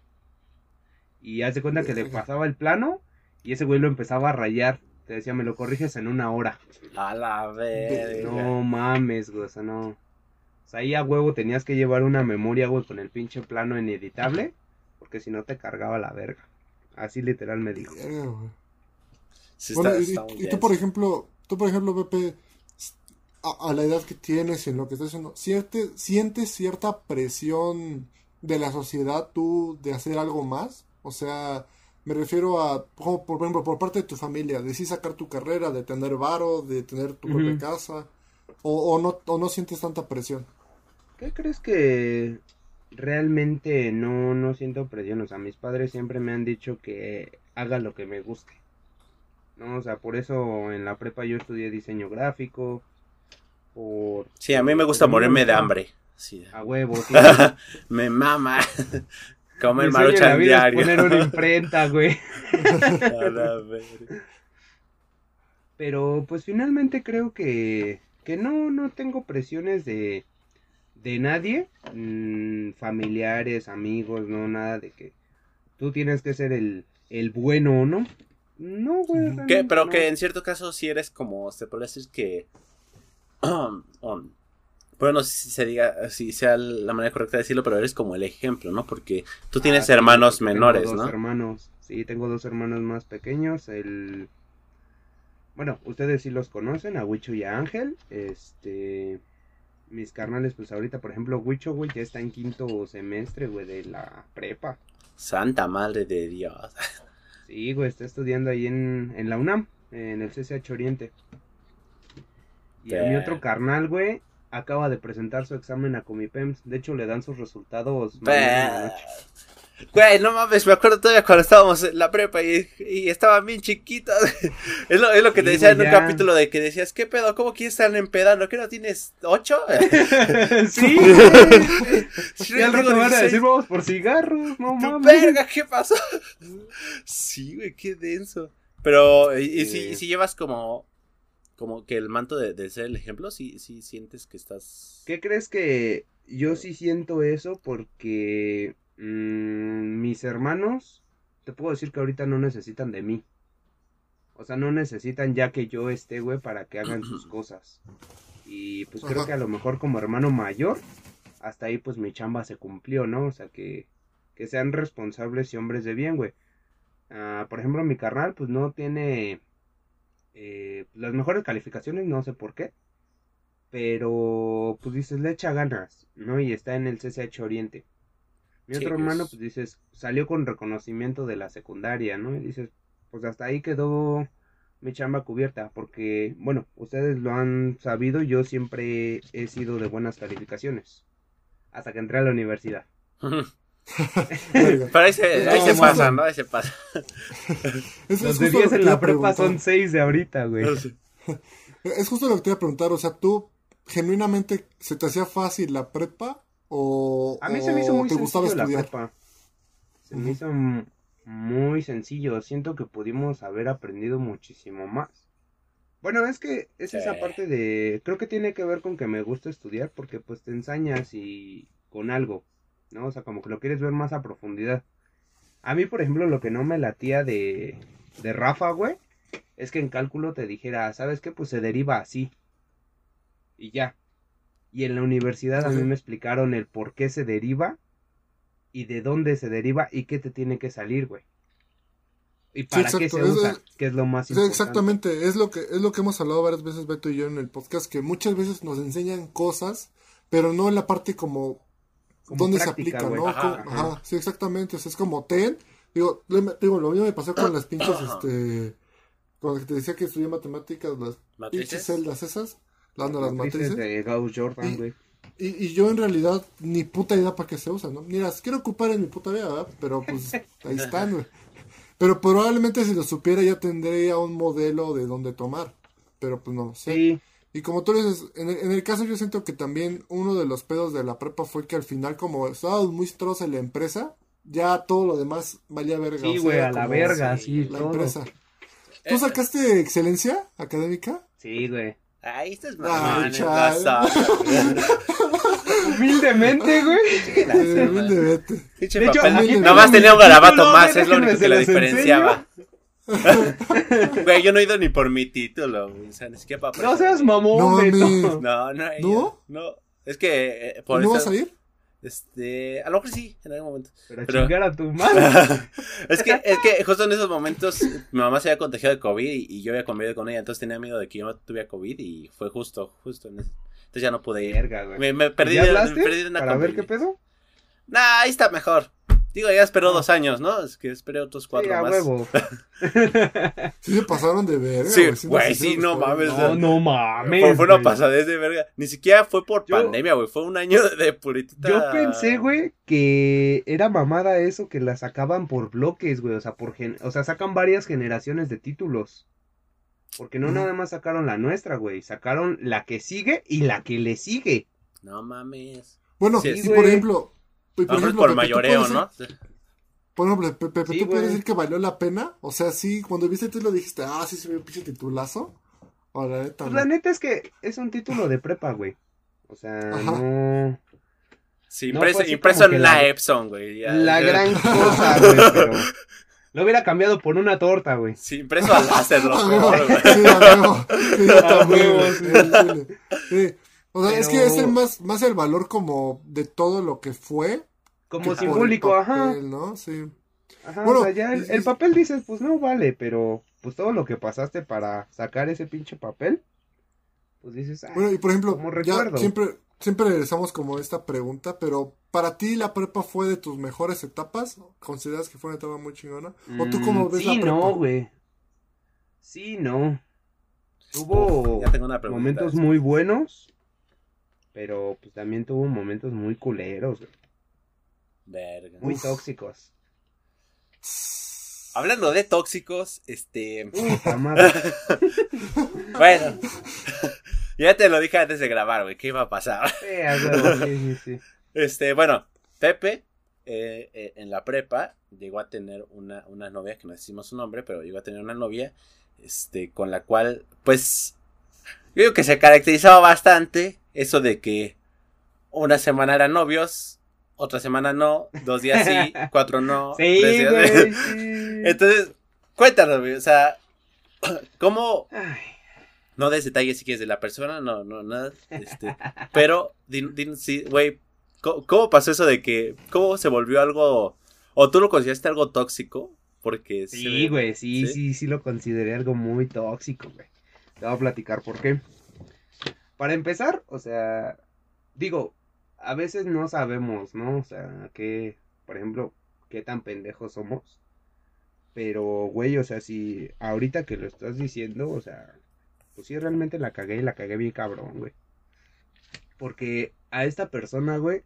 Y haz de cuenta que le pasaba el plano y ese güey lo empezaba a rayar. Te decía, me lo corriges en una hora. A la verga. No mames, güey, o sea, no. Sea, ahí a huevo tenías que llevar una memoria, güey, con el pinche plano ineditable, porque si no te cargaba la verga. Así literal me dijo. Sí Bueno, está- y, está y- muy y bien, tú, por ejemplo, tú, por ejemplo, Pepe, a, a la edad que tienes y en lo que estás haciendo, ¿siente- ¿sientes cierta presión de la sociedad tú de hacer algo más? O sea, me refiero a, como por ejemplo, por parte de tu familia, de sí sacar tu carrera, de tener varo, de tener tu propia casa, o, o no, o no sientes tanta presión. ¿Qué crees que realmente no, no siento presión? O sea, mis padres siempre me han dicho que haga lo que me guste. No, o sea, por eso en la prepa yo estudié diseño gráfico. Por... Sí, a mí me gusta morirme de hambre. Sí. A huevo, sí. me mama. Comer maruchan diario. poner una imprenta, güey. Pero pues finalmente creo que, que no, no tengo presiones de, de nadie, mm, familiares, amigos, no, nada de que tú tienes que ser el, el bueno, ¿no? No, güey. Pero no. que en cierto caso sí eres como, se puede decir que... um, bueno, no sé si se diga, si sea la manera correcta de decirlo, pero eres como el ejemplo, ¿no? Porque tú tienes Ah, sí, hermanos porque tengo menores, dos ¿no? hermanos, sí, tengo dos hermanos más pequeños, el... Bueno, ustedes sí los conocen, a Huicho y a Ángel, este... Mis carnales, pues ahorita, por ejemplo, Huicho, güey, ya está en quinto semestre, güey, de la prepa. Santa madre de Dios. Sí, güey, está estudiando ahí en, en la UNAM, en el CCH Oriente. Y a mi otro carnal, güey, acaba de presentar su examen a Comipems. De hecho, le dan sus resultados mañana noche. Güey, no mames, me acuerdo todavía cuando estábamos en la prepa y, y estaban bien chiquitos. es, lo, es lo que te Sí, decía en un ya. capítulo de que decías, ¿qué pedo? ¿Cómo quieres estar empedando? ¿Qué no tienes ocho? sí, Sí, Y al rato van a 16. decir, vamos por cigarros, no ¡Tu mames. verga! ¿Qué pasó? sí, güey, qué denso. Pero, ¿y, y si, y si llevas como, como que el manto de, de ser el ejemplo, sí, sí sientes que estás... ¿Qué crees que yo sí siento eso? Porque mm, mis hermanos, te puedo decir que ahorita no necesitan de mí. O sea, no necesitan ya que yo esté, güey, para que hagan sus cosas. Y pues creo que a lo mejor como hermano mayor, hasta ahí pues mi chamba se cumplió, ¿no? O sea, que, que sean responsables y hombres de bien, güey. Ah, por ejemplo, mi carnal pues no tiene eh, las mejores calificaciones, no sé por qué. Pero pues dices, le echa ganas, ¿no? Y está en el CCH Oriente. Mi Sí, otro hermano pues dices, salió con reconocimiento de la secundaria, ¿no? Y dices, pues hasta ahí quedó mi chamba cubierta, porque, bueno, ustedes lo han sabido, yo siempre he sido de buenas calificaciones, hasta que entré a la universidad. Pero ahí se, ahí No, se no, pasa, no. Ahí se pasa. Es, es Los justo de lo 10 que en la prepa son 6 de ahorita, güey. Es justo lo que te iba a preguntar, o sea, ¿tú genuinamente se te hacía fácil la prepa o, A mí se me hizo muy te gustaba sencillo la prepa. Se me hizo muy sencillo. Siento que pudimos haber aprendido muchísimo más. Bueno, es que es esa parte de... Creo que tiene que ver con que me gusta estudiar porque pues te ensañas y con algo, ¿no? O sea, como que lo quieres ver más a profundidad. A mí, por ejemplo, lo que no me latía de, de Rafa, güey, es que en cálculo te dijera, ¿sabes qué? Pues se deriva así. Y ya. Y en la universidad a mí me explicaron el por qué se deriva y de dónde se deriva y qué te tiene que salir, güey. Y para qué exacto, se usa, es- que es lo más Sí, importante. exactamente, es lo que es lo que hemos hablado varias veces Beto y yo en el podcast que muchas veces nos enseñan cosas, pero no en la parte como Como dónde se aplica. ¿no? Ajá, Como- ajá. ajá, sí, exactamente, o sea, es como ten, digo, le- digo, lo mismo me pasó con las pinches este cuando te decía que estudié matemáticas, las pinches ¿Matrices? celdas esas, dando las Matrices matrices. de Gauss Jordan, Y- güey. Y, y yo en realidad ni puta idea para qué se usan, ¿no? Ni las quiero ocupar en mi puta vida, ¿verdad? Pero pues ahí están, güey. Pero probablemente si lo supiera ya tendría un modelo de dónde tomar. Pero pues no lo sé. Sí, Y como tú dices, en el, en el caso yo siento que también uno de los pedos de la prepa fue que al final como estábamos muy estros en la empresa, ya todo lo demás valía verga. sí, o sea, güey, a la verga, sí, sí, La todo. empresa. Eh, ¿Tú sacaste excelencia académica? Sí, güey. Ay, estás mamón. Humildemente, güey. Humildemente. De hecho, papel. aquí Nada tengo más mi tenía un garabato más, es lo único que lo diferenciaba. Güey, yo no he ido ni por mi título, güey. O sea, ni siquiera para No seas No mamón. No, no, ¿No? ido. No. Es que eh, por ¿No eso- vas a ir? Este, a lo mejor sí, en algún momento. Pero, Pero- chingar a tu madre. es que, es que justo en esos momentos mi mamá se había contagiado de COVID y, y yo había convivido con ella, entonces tenía miedo de que yo tuviera COVID y fue justo, justo en ese. Entonces ya no pude ir. Verga, güey. Me, me perdí, ¿Ya hablaste? me perdí de una Para ver qué pedo. Nah, ahí está mejor. Digo, ya esperó dos años, ¿no? Es que esperé otros cuatro Sí, a más. huevo. Sí se pasaron de verga. Sí, güey, sí, no mames. No, no mames. Fue, fue una pasadez de verga. Ni siquiera fue por Yo- pandemia, güey. Fue un año de, de puritita. Yo pensé, güey, que era mamada eso que la sacaban por bloques, güey. O sea, por gen- o sea, sacan varias generaciones de títulos. Porque no nada más sacaron la nuestra, güey. Sacaron la que sigue y la que le sigue. No mames. Bueno, Sí, y por ejemplo, A por lo mejor ejemplo, por Pepe, ¿tú mayoreo, ¿no? decir- Por ejemplo, Pepe, Pepe, Sí, ¿tú puedes decir que valió la pena? O sea, sí, cuando viste tú lo dijiste, ah, sí se ve un pinche titulazo. O la neta, Pues no. la neta es que es un título de prepa, güey. O sea, Ajá. no. Sí, No, impreso, pues en la, la- Epson, güey. ya. La Ya. gran cosa, güey, pero. Lo hubiera cambiado por una torta, güey. Sí, impreso al hacerlo Ah, huevo, peor, güey. sí, a huevo. Sí, O sea, es que es el más, más el valor como de todo lo que fue. Como que por el simbólico, ajá. ¿no? Sí. Ajá, Bueno, o sea, ya el, papel dices, pues no vale, pero pues todo lo que pasaste para sacar ese pinche papel, pues dices, ah, Bueno, y por ejemplo, Como ya recuerdo. siempre, siempre regresamos como a esta pregunta, pero ¿para ti la prepa fue de tus mejores etapas? ¿Consideras que fue una etapa muy chingona? ¿O tú cómo mm, ves sí, la prepa? no, güey. Sí, no. Tuvo Ya tengo una pregunta. momentos muy buenos, pero pues también tuvo momentos muy culeros, güey, Verga. muy Uf. tóxicos. Hablando de tóxicos, este. Bueno. ya te lo dije antes de grabar, güey. ¿Qué iba a pasar? Sí, sí, sí. Este, bueno, Pepe, eh, eh, en la prepa, llegó a tener una, una novia, que no decimos su nombre, pero llegó a tener una novia, este, con la cual, pues, Yo digo que se caracterizaba bastante eso de que una semana eran novios, otra semana no, dos días sí, cuatro no. Sí, tres días- güey. sí. Entonces, cuéntanos, güey, o sea, ¿cómo Ay, No des detalles si quieres de la persona, no, no, nada. Este, pero, din, din- sí, güey, ¿cómo, cómo pasó eso de que, cómo se volvió algo, o tú lo consideraste algo tóxico? Porque Sí, güey, sí, ¿Sí? sí, sí, lo consideré algo muy tóxico, güey. Te voy a platicar por qué. Para empezar, o sea, digo, a veces no sabemos, ¿no? O sea, qué, por ejemplo, qué tan pendejos somos. Pero, güey, o sea, si ahorita que lo estás diciendo, o sea, pues sí, realmente la cagué y la cagué bien cabrón, güey. Porque a esta persona, güey,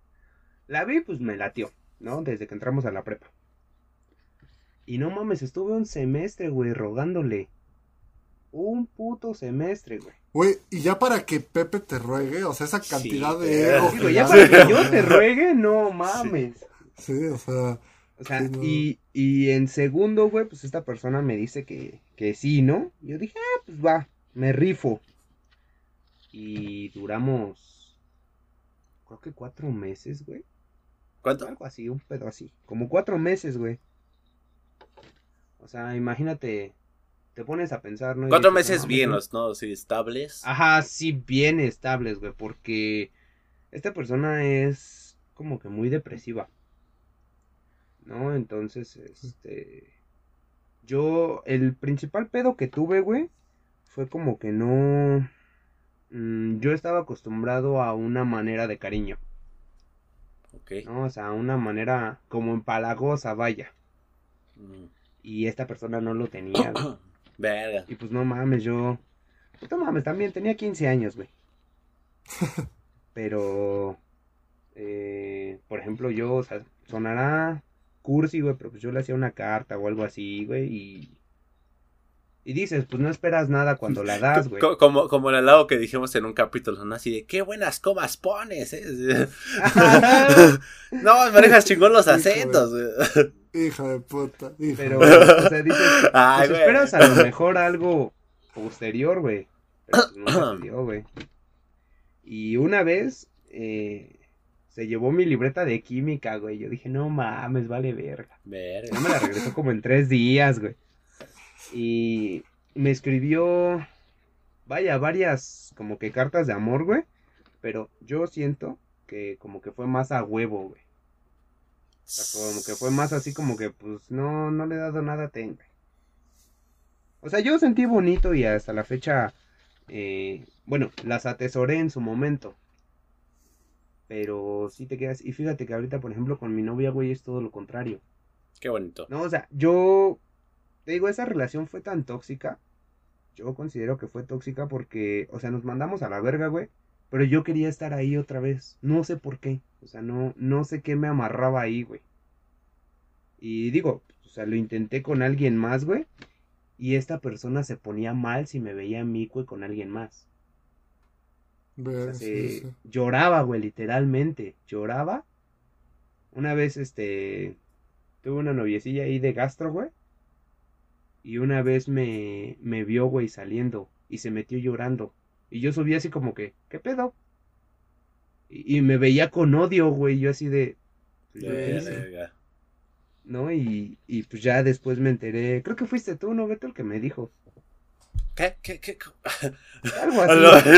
la vi, pues me latió, ¿no? Desde que entramos a la prepa. Y no mames, estuve un semestre, güey, rogándole. Un puto semestre, güey. Güey, y ya para que Pepe te ruegue, o sea, esa Sí, cantidad de. Digo, ya para que yo te ruegue, no mames. Sí, o sea, O sea, Sí, no. y, y en segundo, güey, pues esta persona me dice que, que sí, ¿no? Yo dije, ah, pues va, me rifo. Y duramos, creo que cuatro meses, güey. ¿Cuánto? Algo así, un pedo así. Como cuatro meses, güey. O sea, imagínate, te pones a pensar, ¿no? Cuatro dices, "No meses mames, bien, ¿no?". ¿no? Sí, estables. Ajá, sí, bien estables, güey, porque esta persona es como que muy depresiva. ¿No? Entonces, este... Yo, el principal pedo que tuve, güey, fue como que no... mm, yo estaba acostumbrado a una manera de cariño, Ok. ¿no? O sea, una manera como empalagosa, vaya. Mm. Y esta persona no lo tenía. Verga. Y pues no mames, yo. Pues no mames, también tenía 15 años, güey. Pero. eh, por ejemplo, yo, o sea, sonará cursi, güey, pero pues yo le hacía una carta o algo así, güey, y. Y dices, pues no esperas nada cuando la das, güey. Co- Como, como el lado que dijimos en un capítulo, ¿no? Así de, qué buenas comas pones, ¿eh? no, manejas chingón los acentos, güey. hija de puta. hija Pero, o sea, dices, Ay, pues güey. esperas a lo mejor algo posterior, güey. Pero pues no güey. Y una vez eh, se llevó mi libreta de química, güey. Yo dije, no mames, vale verga. Verga. No me la regresó como en tres días, güey. Y me escribió, vaya, varias como que cartas de amor, güey. Pero yo siento que como que fue más a huevo, güey. O sea, como que fue más así como que, pues, no, no le he dado nada a Ten, güey. O sea, yo sentí bonito y hasta la fecha, eh, bueno, las atesoré en su momento. Pero sí te quedas, y fíjate que ahorita, por ejemplo, con mi novia, güey, es todo lo contrario. Qué bonito. No, o sea, yo, te digo, esa relación fue tan tóxica. Yo considero que fue tóxica porque, o sea, nos mandamos a la verga, güey. Pero yo quería estar ahí otra vez. No sé por qué. O sea, no, no sé qué me amarraba ahí, güey. Y digo, o sea, lo intenté con alguien más, güey. Y esta persona se ponía mal si me veía a mí, güey, con alguien más. O sea, Ver, se sí, sí. lloraba, güey, literalmente. Lloraba. Una vez, este, tuve una noviecilla ahí de gastro, güey. Y una vez me, me vio, güey, saliendo. Y se metió llorando. Y yo subí así como que, ¿qué pedo? Y, y me veía con odio, güey. Yo así de... pues. Verga. ¿No? Y, y pues ya después me enteré. Creo que fuiste tú, ¿no, Beto? El que me dijo. ¿Qué? ¿Qué? ¿Qué? Algo así.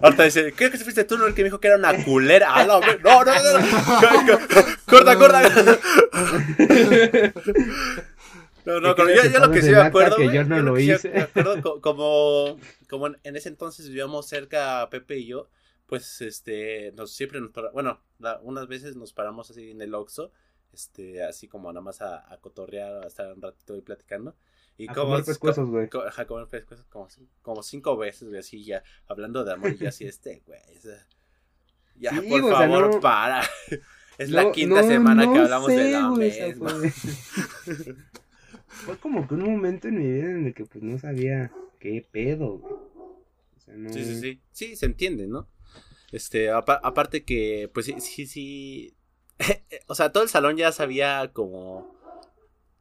Ahorita dice, ¿qué que fuiste tú no el que me dijo que era una culera? Ah, no, no, no, no, no. Corta, corta. No, no, pero yo, yo lo que sí me acuerdo, que yo no lo hice. me acuerdo co- como, como en, ese entonces vivíamos cerca Pepe y yo, pues este, nos siempre nos para- bueno, la- unas veces nos paramos así en el Oxxo, este, así como nada más a, a cotorrear, a estar un ratito ahí platicando. Y A como, comer pescuezos, güey. co- ajá, comer pescuezos como, como cinco veces, güey, así ya, hablando de amor y así, este, güey, ya, Sí, por sea, favor, no- para. Es la quinta no, semana que hablamos de sé, la güey, sea, misma. fue... como que un momento en mi vida en el que pues no sabía qué pedo. O sea, no... Sí, sí, sí. Sí, se entiende, ¿no? Este, apa- aparte que, pues sí, sí, sí. o sea, todo el salón ya sabía como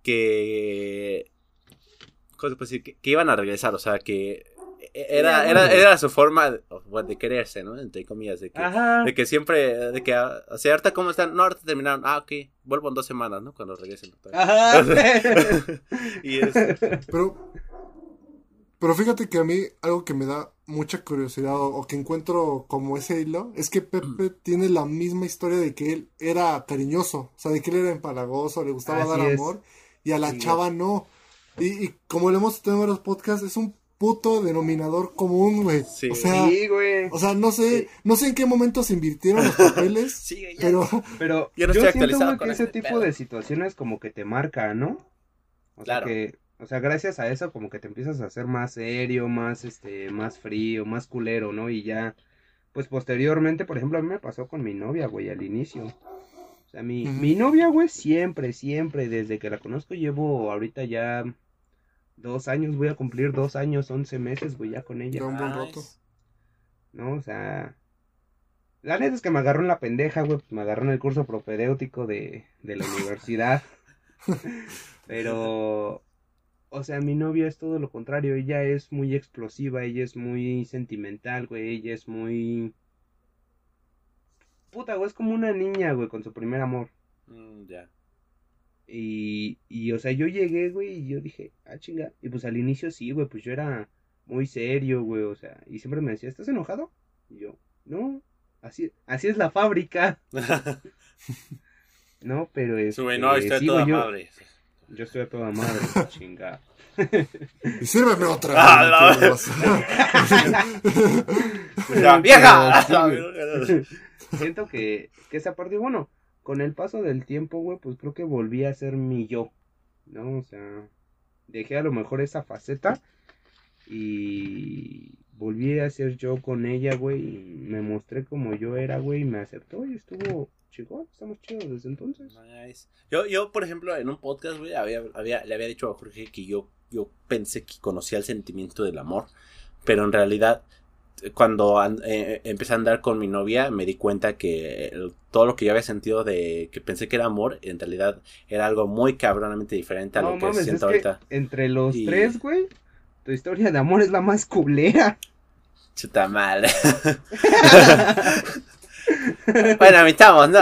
que. ¿Cómo se puede decir? Que, que iban a regresar, o sea, que era, Sí, era, bueno. era su forma de, bueno, de quererse, ¿no? Entre comillas, de que, de que siempre, de que, ah, o sea, ahorita cómo están, no, ahorita terminaron, ah, ok, vuelvo en dos semanas, ¿no? Cuando regresen. Ajá. y es, Pero, pero fíjate que a mí algo que me da mucha curiosidad o, o que encuentro como ese hilo es que Pepe tiene la misma historia de que él era cariñoso, o sea, de que él era empalagoso, le gustaba Así dar es. amor y a la Sí, chava no. Y, y como lo hemos tenido en varios podcasts, es un puto denominador común, güey. Sí. O sea, Sí, güey. o sea, no sé, Sí. no sé en qué momento se invirtieron los papeles, sí, ya. pero Pero Yo no yo estoy siento, actualizado güey, con que ese este tipo pedo. de situaciones como que te marca, ¿no? O sea Claro. que, o sea, gracias a eso como que te empiezas a hacer más serio, más este, más frío, más culero, ¿no? Y ya, pues posteriormente, por ejemplo, a mí me pasó con mi novia, güey, al inicio. O sea, mi, mi novia, güey, siempre, siempre, desde que la conozco, llevo ahorita ya dos años, voy a cumplir dos años, once meses, güey, ya con ella. Ya un buen rato. ¿no? O sea, la neta es que me agarró en la pendeja, güey, pues me agarró en el curso propedéutico de, de la universidad. Pero, o sea, mi novia es todo lo contrario, ella es muy explosiva, ella es muy sentimental, güey, ella es muy... Puta, güey, es como una niña, güey, con su primer amor. Mm, ya. Y, y, o sea, yo llegué, güey, y yo dije, ah, chinga. Y pues al inicio sí, güey, pues yo era muy serio, güey, o sea, y siempre me decía, ¿estás enojado? Y yo, no, así, así es la fábrica, ¿no? Pero es. Su güey, no, estoy a toda yo, madre. Yo estoy a toda madre, chinga. Y sírveme otra. Ah, la- que vas- ¡La vieja! Sí, Siento que, que esa parte, bueno, con el paso del tiempo, güey, pues creo que volví a ser mi yo, ¿no? O sea, dejé a lo mejor esa faceta y volví a ser yo con ella, güey, y me mostré como yo era, güey, y me aceptó y estuvo chingón, estamos chidos desde entonces. Nice. Yo, yo, por ejemplo, en un podcast, güey, había, había, le había dicho a Jorge que yo, yo pensé que conocía el sentimiento del amor, pero en realidad, cuando an- eh, empecé a andar con mi novia, me di cuenta que el- todo lo que yo había sentido de que pensé que era amor, en realidad era algo muy cabronamente diferente a No lo que es siento que ahorita. entre los Y- tres, güey, tu historia de amor es la más culera. Chuta mal. bueno, mitamos, ¿no?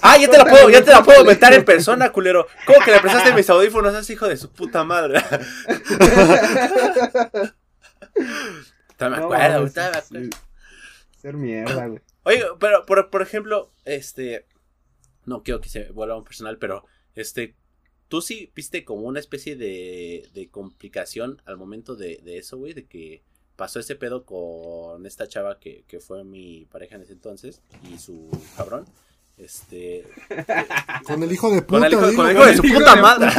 Ah, ya te la puedo, ya te la puedo meter en persona, culero. ¿Cómo que le prestaste mis audífonos a ese hijo de su puta madre? Todavía me No, acuerdo, güey, mames, todavía me sí, acuerdo. Ser mierda, güey. Oye, pero por, por ejemplo, este. No quiero que se vuelva un personal, pero este. ¿Tú sí viste como una especie de, de complicación al momento de, de eso, güey? De que pasó ese pedo con esta chava que, que fue mi pareja en ese entonces y su cabrón. Este. Con el hijo de Con puta, el hijo, digo, con el hijo de su hijo puta de madre.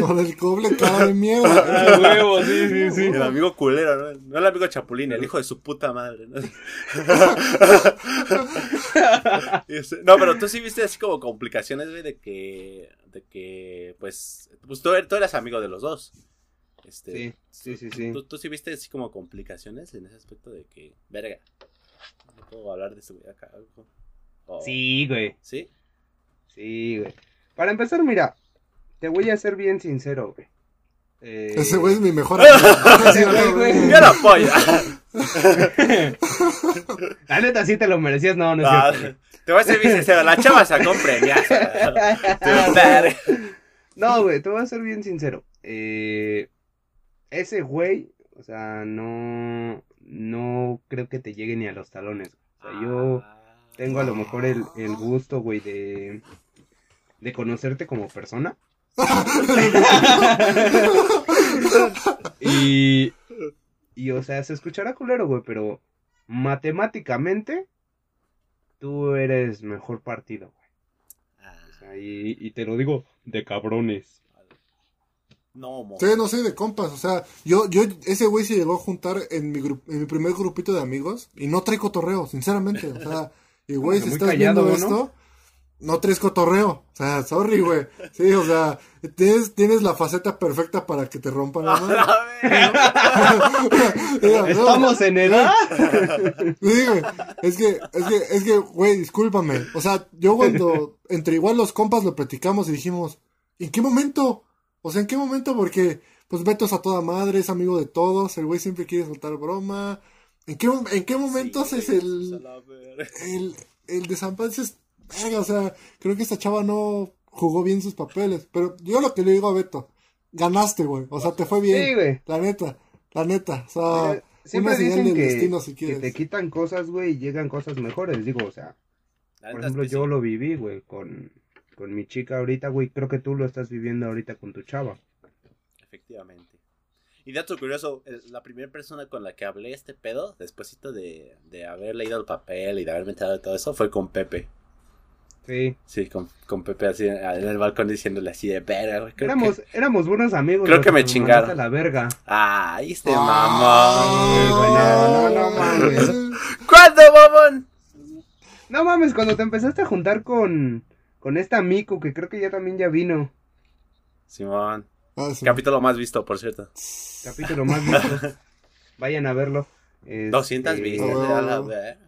con el coble cara de mierda. Ah, huevo, sí, sí, sí. El amigo culero, ¿no? No el amigo chapulín, el hijo de su puta madre, ¿no? No, pero tú sí viste así como complicaciones, güey, de que, de que, pues, pues tú, tú eras amigo de los dos. Este, Sí, sí, sí, sí. ¿tú, tú sí viste así como complicaciones en ese aspecto de que, verga, no puedo hablar de güey, acá. algo? O- Sí, güey. ¿Sí? Sí, güey. Para empezar, mira, te voy a ser bien sincero, güey. Eh, Ese güey es mi mejor amigo. Yo lo apoyo. La neta sí te lo merecías, no, no es Ah, cierto. te voy a ser bien sincero, la chava sacó. Verga. No, güey, te voy a ser bien sincero. Eh, ese güey, o sea, no, no creo que te llegue ni a los talones. O sea, yo tengo a lo mejor el, el gusto, güey, de, de conocerte como persona. y, y, o sea, se escuchará culero, güey, pero matemáticamente tú eres mejor partido, güey. O sea, y, y te lo digo de cabrones. No, mo. Sí, no soy de compas, o sea, yo, yo, ese güey se llegó a juntar en mi, en mi primer grupito de amigos y no trae cotorreo, sinceramente, o sea, y güey, si estás callado, viendo ¿no? esto, no traes cotorreo, o sea, sorry, güey, sí, o sea, tienes, tienes la faceta perfecta para que te rompan la A madre. la verga. Mira, no, Estamos en edad. Sí, güey. Es que, es que, es que, güey, discúlpame. O sea, yo cuando entre igual los compas lo platicamos y dijimos, ¿en qué momento? O sea, ¿en qué momento? Porque, pues Beto es a toda madre, es amigo de todos, el güey siempre quiere soltar broma. ¿En qué, en qué momentos Sí, es güey, el, el, el desamparo? Es, verga, o sea, creo que esta chava no jugó bien sus papeles. Pero yo lo que le digo a Beto, ganaste, güey. O sea, te fue bien. Sí, güey. La neta, la neta. O sea, Mira, Siempre una señal dicen del que, destino si que te quitan cosas, güey, y llegan cosas mejores. Digo, o sea, La por ejemplo, yo sí. lo viví, güey, con, con mi chica ahorita, güey. Creo que tú lo estás viviendo ahorita con tu chava. Efectivamente. Y dato curioso, el- la primera persona con la que hablé este pedo, despuésito de, de haber leído el papel y de haberme enterado de todo eso, fue con Pepe. Sí. Sí, con, con Pepe así en el balcón diciéndole así de verga, Éramos, que- éramos buenos amigos. Creo que me chingaron. a la verga. Ay, este Ah, mamón. no, no, no mames. ¿Cuándo, mamón? No mames, cuando te empezaste a juntar con, con esta Miku, que creo que ya también ya vino. Simón. Ah, sí. Capítulo más visto, por cierto. Capítulo más visto. Vayan a verlo. Este, 200 vistas. Verga.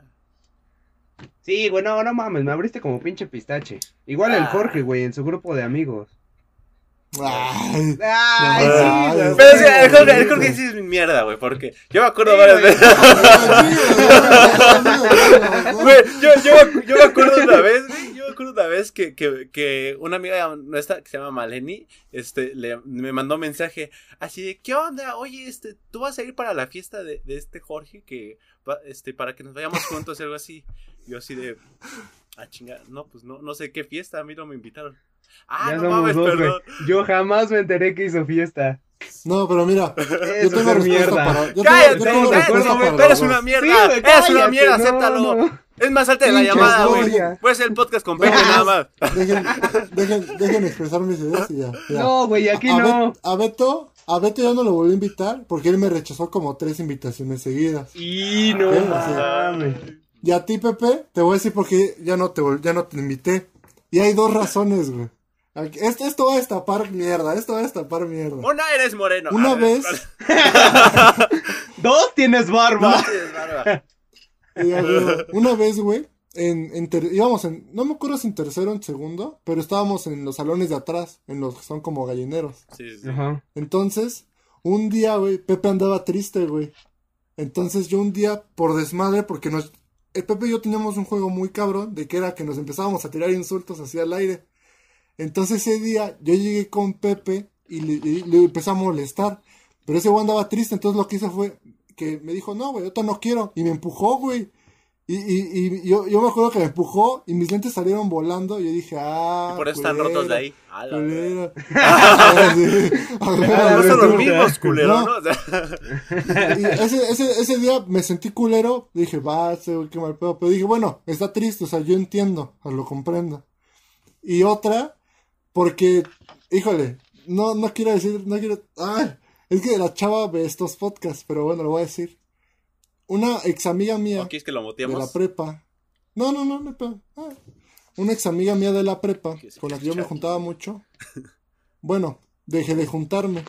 Sí, güey, no, no mames, me abriste como pinche pistache. Igual el Ah. Jorge, güey, en su grupo de amigos. Ay, sí, ay, güey. Pero sí, el Jorge, el bonito. Jorge sí es mi mierda, güey, porque yo me acuerdo Sí, varias güey. veces. Güey, yo, yo, yo me acuerdo una vez, güey, acuerdo una vez que, que, que una amiga nuestra que se llama Maleni, este, le, me mandó mensaje así de, ¿qué onda? Oye, este, ¿tú vas a ir para la fiesta de, de este Jorge que, este, para que nos vayamos juntos, algo así? Yo así de, ah, chinga, no, pues no, no sé qué fiesta, a mí no me invitaron. Ah, ya no somos mames, dos, perdón. Yo jamás me enteré que hizo fiesta. No, pero mira, yo tengo respuesta mierda. para. Yo tengo, Cállate, yo tengo no, respuesta recuerdo, para eres una mierda, Sí, eres una cállate, mierda, no, acéptalo. no. Es más, salte de la llamada, güey. Puede ser el podcast con Pepe nada más. Dejen, dejen, dejen expresar mis ideas y ya. ya. No, güey, aquí a, no. Bet- a Beto, a Beto ya no lo volví a invitar porque él me rechazó como tres invitaciones seguidas. Y no mames. Y a ti, Pepe, te voy a decir por qué ya no te, ya no te invité. Y hay dos razones, güey. Esto, esto va a destapar mierda, esto va a destapar mierda. Una eres moreno. Una A ver, vez- Dos tienes barba. tienes barba. Y ya, güey, Una vez, güey, en, en ter- íbamos en, no me acuerdo si en tercero o en segundo, pero estábamos en los salones de atrás, en los que son como gallineros. Sí, sí. Ajá. Entonces, un día, güey, Pepe andaba triste, güey. Entonces yo un día, por desmadre, porque nos... El Pepe y yo teníamos un juego muy cabrón, de que era que nos empezábamos a tirar insultos hacia el aire. Entonces ese día yo llegué con Pepe y le, le empecé a molestar. Pero ese güey andaba triste, entonces lo que hizo fue que me dijo, no, güey, yo no quiero. Y me empujó, güey. Y, y, y yo, yo me acuerdo que me empujó y mis lentes salieron volando. Y yo dije, ah. Y por eso están culero, rotos de ahí. Culero. Ver, Ah, culero, No. ¿no? O sea, Y ese, ese, ese día me sentí culero. Dije, va, qué mal pedo. Pero dije, bueno, está triste, o sea, yo entiendo, o sea, lo comprendo. Y otra, porque, híjole, no, no quiero decir, no quiero. Ay, es que la chava ve estos podcasts, pero bueno, lo voy a decir. Una ex amiga mía ¿O quieres que lo de la prepa. No, no, no, no. Ah. Una ex amiga mía de la prepa, con la que yo me juntaba mucho. Bueno, dejé de juntarme.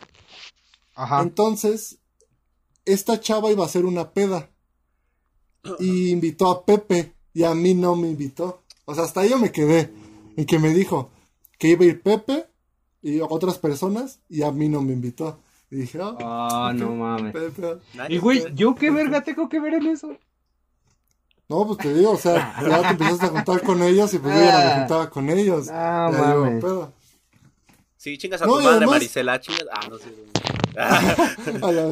Ajá. Entonces, esta chava iba a hacer una peda. Y invitó a Pepe. Y a mí no me invitó. O sea, hasta ahí yo me quedé. En que me dijo que iba a ir Pepe y otras personas. Y a mí no me invitó. Y dije, ah, ok, no mames. Y güey, ¿yo qué verga tengo que ver en eso? No, pues te digo, o sea, ya te empezaste a juntar con ellos y pues yo ya no me Ah. juntaba con ellos. Ah, digo, mames. Sí, chingas a No, tu madre, además- Marisela, chingas. Ah, no sé.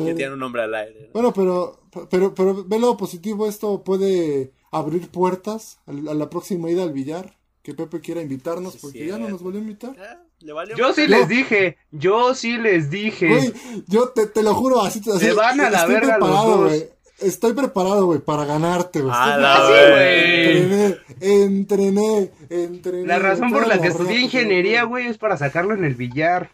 Que tiene un nombre al aire. Bueno, pero, pero, pero ve lo positivo, esto puede abrir puertas a la a la próxima ida al billar, que Pepe quiera invitarnos, Sí, porque cierto. ya no nos volvió a invitar. ¿Le valió Yo sí les dije, yo sí les dije. Güey, yo te, te lo juro, así, así Se van a la estoy verga los preparado, dos. güey. Estoy preparado, güey, para ganarte, güey. La Ah, sí, preparado. güey. Entrené, entrené, entrené. La razón por la que estudié ingeniería, güey, es para sacarlo en el billar.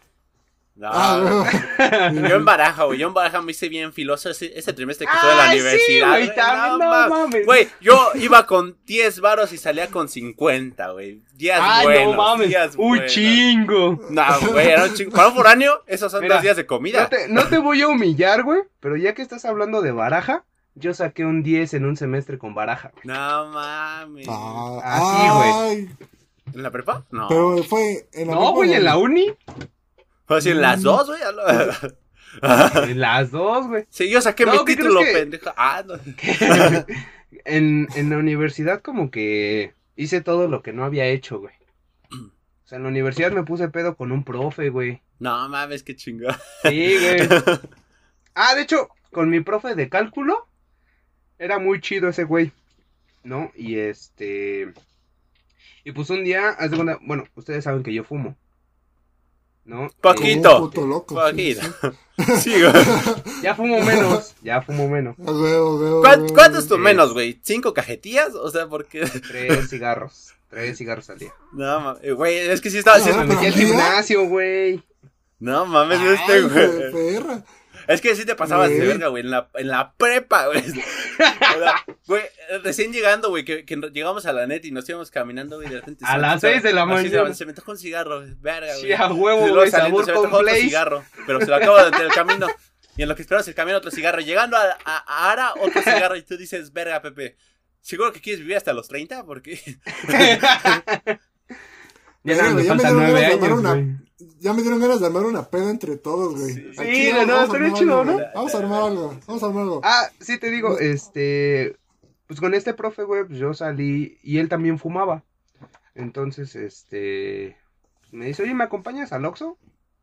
No, Ah. Yo en Baraja, güey. Yo en Baraja me hice bien filoso ese, ese trimestre que fue de la Ay, sí, universidad. güey, también, no ma- mames. Güey, yo iba con 10 varos y salía con 50, güey. Días Ay, buenos. no mames. días Un buenos. chingo. No, güey, era un chingo. Para un foráneo, esos son Mira, dos días de comida. No te, no te voy a humillar, güey, pero ya que estás hablando de baraja, yo saqué un 10 en un semestre con baraja. No mames. Ah, Así, güey. ¿En la prepa? No. Pero fue en la No, prepa, güey, en la uni. Fue así en las Mm. dos, güey. a la- Las dos, güey. Sí, yo saqué No, mi ¿qué título, que- pendejo. Ah, no. en, en la universidad como que hice todo lo que no había hecho, güey. O sea, en la universidad me puse pedo con un profe, güey. No mames, qué chingón. Sí, güey. Ah, de hecho, con mi profe de cálculo, era muy chido ese güey, ¿no? Y este... Y pues un día, bueno, ustedes saben que yo fumo, ¿no? Poquito. Como un puto loco. sí, Poquito. sí. Sí, güey. Eh, ya fumo menos, ya fumo menos. ¿Cuán- huevo, ¿Cuánto es tu menos, güey? ¿Cinco cajetillas? O sea, porque. Tres cigarros, tres cigarros al día. No mames, güey, es que sí estaba Ah, haciendo. Me metí al gimnasio, güey. No mames, Ay, este, güey. perra. Es que sí te pasabas de verga, güey, en la, en la prepa, güey. Recién llegando, güey, que, que llegamos a la net y nos íbamos caminando, güey, de repente. A se me las antoja- seis de la mañana. Se me antojó un cigarro, güey, verga, güey. Sí, a huevo, güey, saliendo, sabor se me con otro cigarro, pero se lo acabo de el camino. Y en lo que esperamos el camino, otro cigarro. Llegando a, a, a Ara, otro cigarro. Y tú dices, verga, Pepe, ¿seguro que quieres vivir hasta los 30? Porque. Ya nada, me faltan nueve años, una- güey. Ya me dieron ganas de armar una peda entre todos, güey. Sí, sí, no, no, vamos a estaría chido, ¿no? güey. Vamos a armar algo, vamos a armar algo. Ah, sí te digo, este, pues con este profe, güey, pues yo salí y él también fumaba. Entonces, este, me dice, oye, ¿me acompañas al Oxxo?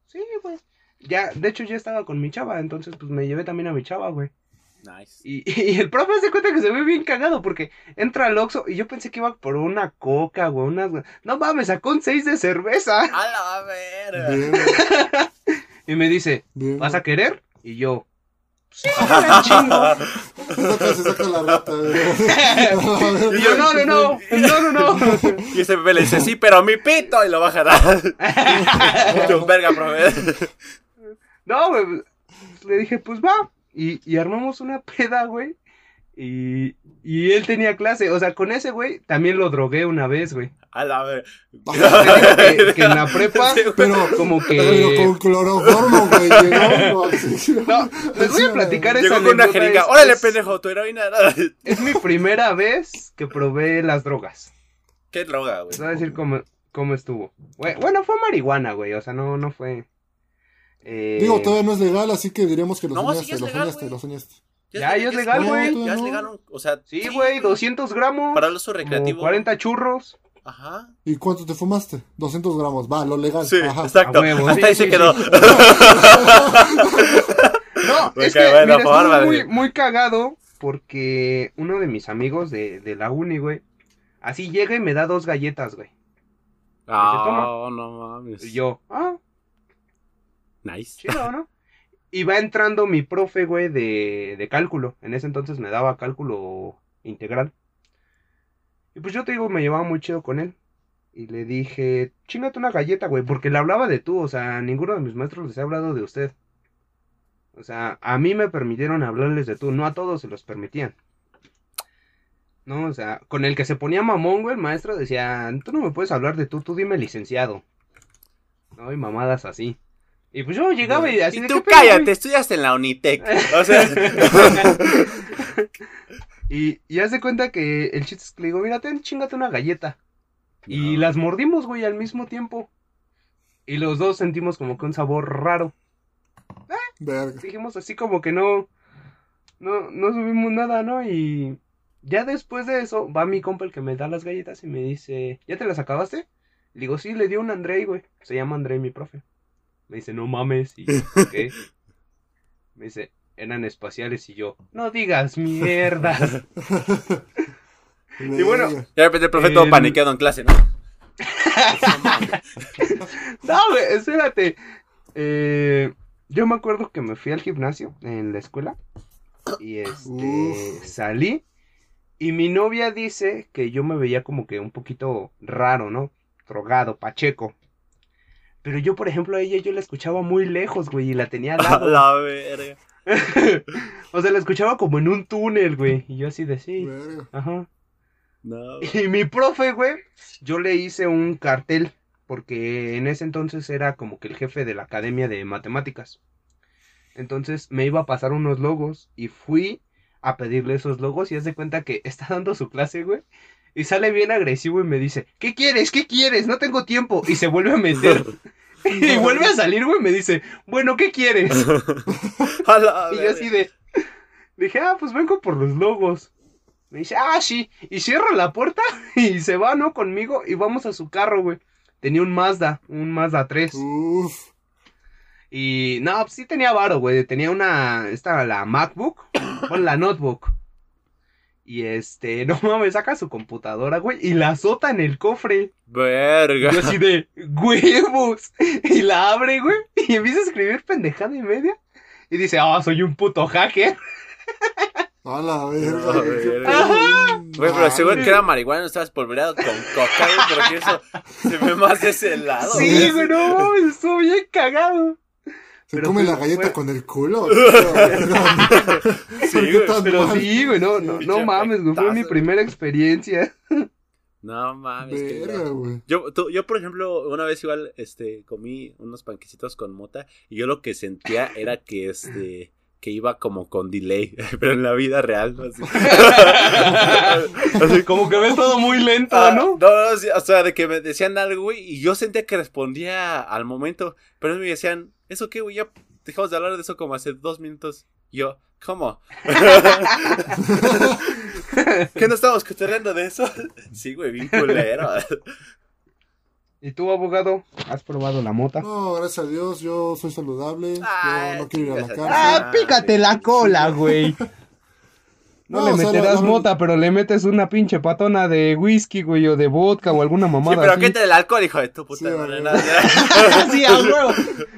Sí, güey. Ya, de hecho ya estaba con mi chava, entonces pues me llevé también a mi chava, güey. Nice. Y, y el profe se cuenta que se ve bien cagado porque entra al Oxxo y yo pensé que iba por una coca, güey, unas... No mames, sacó un 6 de cerveza. A la verga. Y me dice, bien. ¿vas a querer? Y yo, sí, me chingo. Se saca, se saca la rata, güey. Y yo, no, no, no, no, no, no. Y ese bebé le dice, sí, pero mi pito. Y lo baja a dar. Verga, profe. No, güey. Le dije, pues va. Y, y armamos una peda, güey. Y, y él tenía clase. O sea, con ese güey también lo drogué una vez, güey. A la. Te que, que en la prepa, Sí. Pero, como pero que. con cloroformo, güey. Llegó, no, les voy a platicar esa Llegó con una anécdota, jeringa. es- Órale, pendejo, tu heroína. Es mi primera vez que probé las drogas. Qué droga, güey. Les voy a decir cómo, cómo estuvo. Güey, Bueno, fue marihuana, güey. O sea, no, no fue. Eh, Digo, todavía no es legal, así que diremos que lo No, sí soñaste, es lo legal, soñaste, güey. lo soñaste. Ya, ya es legal, güey. Ya es legal, o sea. Sí, güey, 200 gramos. Para el uso recreativo. 40 churros. Ajá. ¿Y cuánto te fumaste? 200 gramos, va, lo legal. Sí, Ajá. exacto. A huevo, Hasta sí, ahí sí, se quedó. No, es que bueno, mira, bárbaro. muy, muy cagado porque uno de mis amigos de, de la uni, güey, así llega y me da dos galletas, güey. Ah, no mames. Y yo, ah, Nice. chido, ¿no? Y va entrando mi profe, güey, de, de cálculo. En ese entonces me daba cálculo integral. Y pues yo te digo, me llevaba muy chido con él. Y le dije, chingate una galleta, güey, porque le hablaba de tú, o sea, ninguno de mis maestros les ha hablado de usted. O sea, a mí me permitieron hablarles de tú, no a todos se los permitían. No, o sea, con el que se ponía mamón, güey, el maestro decía, tú no me puedes hablar de tú, tú dime licenciado. No, y mamadas así. Y pues yo llegaba y así Y de, tú "¿Qué pedo, güey?". cállate, estudiaste en la Unitec. O sea. y, y haz de cuenta que el chiste es que le digo, mira, ten, chingate una galleta. Y No. las mordimos, güey, al mismo tiempo. Y los dos sentimos como que un sabor raro. Verga. Dijimos así como que no, no, no subimos nada, ¿no? Y ya después de eso, va mi compa el que me da las galletas y me dice, ¿ya te las acabaste? Le digo, sí, le dio un Andrei, güey. Se llama Andrei, mi profe. Me dice, no mames. Y yo, ¿qué? Me dice, eran espaciales y yo, no digas mierdas. Y bueno. De repente el profe todo El- paniqueado en clase, ¿no? No, güey, espérate. Eh, yo me acuerdo que me fui al gimnasio en la escuela. Y este, Uf. salí. Y mi novia dice que yo me veía como que un poquito raro, ¿no? Drogado, pacheco. Pero yo, por ejemplo, a ella yo la escuchaba muy lejos, güey, y la tenía al A lado. la verga. o sea, la escuchaba como en un túnel, güey. Y yo así de sí. Verga. Ajá. No. Y mi profe, güey, yo le hice un cartel, porque en ese entonces era como que el jefe de la academia de matemáticas. Entonces me iba a pasar unos logos y fui a pedirle esos logos y haz de cuenta que está dando su clase, güey. Y sale bien agresivo y me dice, ¿qué quieres? ¿Qué quieres? No tengo tiempo. Y se vuelve a meter. Y vuelve a salir, güey, me dice, bueno, ¿qué quieres? A la Y yo así de, dije, ah, pues vengo por los logos. Me dice, ah, sí. Y cierra la puerta y se va, ¿no? Conmigo y vamos a su carro, güey. Tenía un Mazda, un Mazda 3. Uf. Y no, pues sí tenía varo, güey. Tenía una, esta, la MacBook, bueno, la notebook. Y este, no mames, saca su computadora, güey, y la azota en el cofre. Verga. Y yo así de, huevos. Y la abre, güey, y empieza a escribir pendejada y media. Y dice, ah, soy un puto hacker. A la verga. A la güey, qué verga. pedo, Ajá. Güey, pero seguro que era marihuana, no estabas polvoreado con coca, güey, porque eso se ve más de ese lado. Sí, güey, no mames, estuvo bien cagado. ¿Se Pero come fue- la galleta fue- con el culo? Sí, ¿Por qué güey, Pero mal? sí, güey, no, no, no mames, güey, fue mi primera experiencia. No mames. Verga. Yo, tú- yo, por ejemplo, una vez igual, este, comí unos panquecitos con mota y yo lo que sentía era que, este, que iba como con delay, pero en la vida real, ¿no? Así. Así Como que ves todo muy lento, Ah, ¿no? no, sí, o sea, de que me decían algo, güey, y yo sentía que respondía al momento, pero me decían, ¿eso qué, güey? Ya dejamos de hablar de eso como hace dos minutos. Yo, ¿cómo? ¿Qué no estamos cotorreando de eso? Sí, güey, bien culero. ¿Y tú, abogado, has probado la mota? No, gracias a Dios, yo soy saludable. Ah, yo no quiero ir a la cárcel. Ah, pícate la cola, güey. No, No, le o sea, la- meterás mota, pero le metes una pinche patona de whisky, güey, o de vodka o alguna Sí, mamada pero así. qué te el alcohol, hijo de tu puta Sí, madre. sí, a huevo.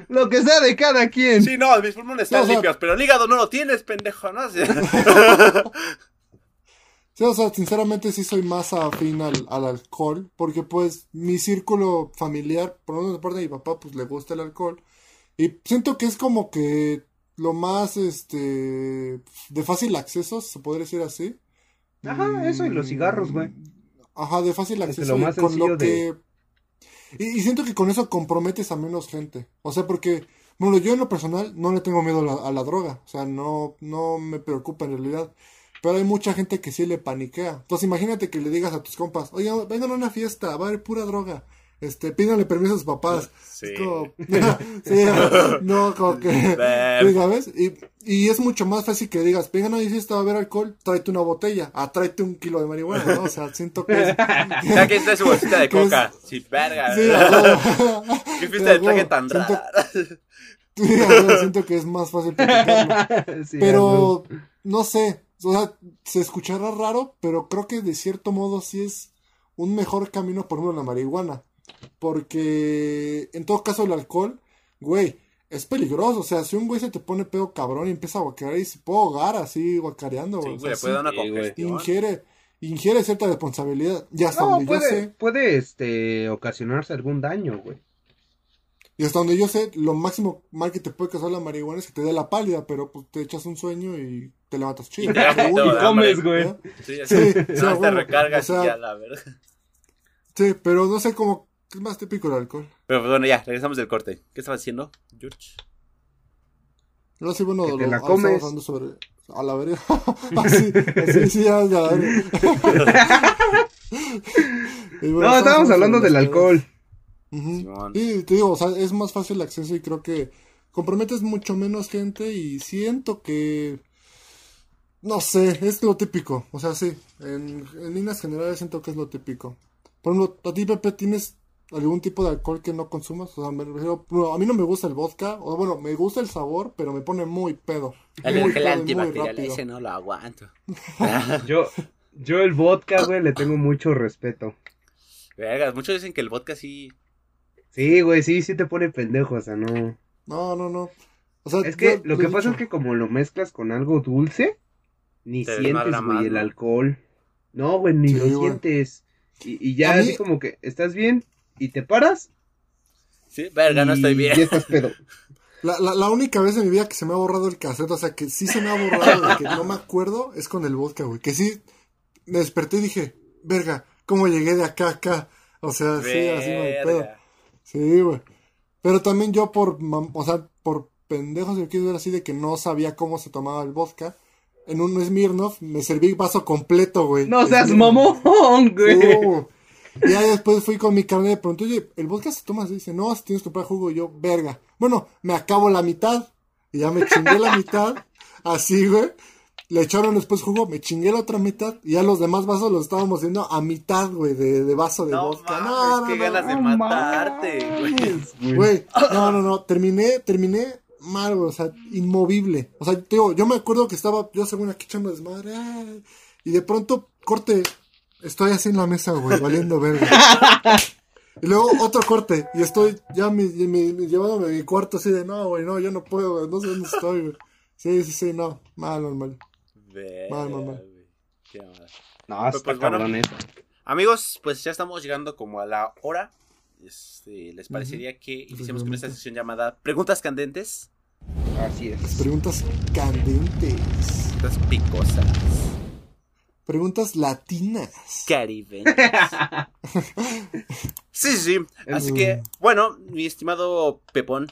Lo que sea de cada quien. Sí, no, mis pulmones están No, o sea- limpios, pero el hígado no lo tienes, pendejo, ¿no? Sí. Sí, o sea, sinceramente sí soy más afín al, al alcohol, porque pues mi círculo familiar, por lo menos de parte de mi papá, pues le gusta el alcohol. Y siento que es como que lo más, este, de fácil acceso, se podría decir así. Ajá, eso y los cigarros, güey. Ajá, de fácil Es acceso. lo y más con lo de- que... Y, y siento que con eso comprometes a menos gente. O sea, porque, bueno, yo en lo personal no le tengo miedo a la, a la droga. O sea, no, no me preocupa en realidad. Pero hay mucha gente que sí le paniquea. Entonces imagínate que le digas a tus compas, oigan, vengan a una fiesta, va a haber pura droga. Este, pídanle permiso a sus papás. Sí. Es como, sí, no, como que, Ver. ¿sabes? Y, y es mucho más fácil que digas, vengan a mi fiesta, va a haber alcohol, tráete una botella, ah, tráete un kilo de marihuana, ¿no? O sea, siento que es... Ya que está su bolsita de Que es- coca. Sí, verga. Sí. Qué fiesta de traje tan Siento- rara. Siento que es más fácil platicarlo. Sí. Pero, no sé, o sea, se escuchará raro, pero creo que de cierto modo sí es un mejor camino, por ejemplo, la marihuana. Porque, en todo caso, el alcohol, güey, es peligroso. O sea, si un güey se te pone pedo cabrón y empieza a guacarear y se puede ahogar así, guacareando, Sí, güey. O sea, puede dar una congestión. ingiere, ingiere cierta responsabilidad. Y hasta No, donde yo sé, puede, este, ocasionarse algún daño, güey. y hasta donde yo sé, lo máximo mal que te puede causar la marihuana es que te dé la pálida, pero pues te echas un sueño y te levantas chido. Y te Y comes, güey. ¿no? Sí, así. Sí, sí, No, a te recargas O sea, y ya la verga. Sí, pero no sé cómo es más típico el alcohol. Pero pues, bueno, ya, regresamos del corte. ¿Qué estaba haciendo, George? No sé, bueno, Que te lo- la ah, estamos comes. hablando sobre a la verga. así, así, sí, ya. Y bueno, No, estábamos hablando del alcohol. Ujú. Simón. Sí, te digo, o sea, es más fácil el acceso y creo que comprometes mucho menos gente y siento que no sé, es lo típico, o sea, sí, en, en líneas generales siento que es lo típico. Por ejemplo, a ti, Pepe, ¿tienes algún tipo de alcohol que no consumas? O sea, me refiero, bueno, a mí no me gusta el vodka, o bueno, me gusta el sabor, pero me pone muy pedo. El muy pedo antibacterial, ese no lo aguanto. Yo, yo el vodka, güey, le tengo mucho respeto. Vergas, muchos dicen que el vodka sí. Sí, güey, sí, sí te pone pendejo, o sea, no. No, no, no. O sea, Es que yo lo que dicho, pasa es que como lo mezclas con algo dulce, ni Te sientes, güey, el alcohol. No, güey, ni Sí, lo güey. sientes. Y, y ya mí- así como que estás bien y te paras. Sí, verga, no estoy bien. Ya estás pedo. La, la, la única vez en mi vida que se me ha borrado el cassette, o sea, que sí se me ha borrado de que no me acuerdo, es con el vodka, güey. Que sí, me desperté y dije, verga, ¿cómo llegué de acá a acá? O sea, sí, así hay pedo. Sí, güey. Pero también yo por, o sea, por pendejos, si lo quieres ver así, de que no sabía cómo se tomaba el vodka. En un Smirnoff me serví vaso completo, güey. No seas Smirnoff. mamón, güey. Güey. Y ya después fui con mi carne y le pregunté, oye, ¿el vodka se toma así? Dice, no, si tienes que comprar jugo. Y yo, verga. Bueno, me acabo la mitad. Y ya me chingué la mitad. Así, güey. Le echaron después jugo, me chingué la otra mitad. Y ya los demás vasos los estábamos haciendo a mitad, güey, de, de vaso de No, vodka. mames, No, no, qué no. ganas de No matarte. Güey, no, no, no, terminé, terminé mal, güey, o sea, inmovible. O sea, te digo, yo me acuerdo que estaba yo según aquí echando desmadre, ay, y de pronto, corte, estoy así en la mesa, güey, valiendo verga. Y luego otro corte, y estoy ya mi, mi- mi- llevándome a mi cuarto así de, no, güey, no, yo no puedo, güey, no sé dónde estoy, güey. Sí, sí, sí, no, mal, mal, mal. Mal, mal. Qué. No, está Pues, bueno. cabrón eso. Amigos, pues ya estamos llegando como a la hora. Este, ¿Les parecería que iniciemos con esta sección llamada Preguntas Candentes? Así es. Preguntas candentes. Preguntas picosas. Preguntas latinas. Caribeñas. sí, sí. Así que, bueno, mi estimado Pepón.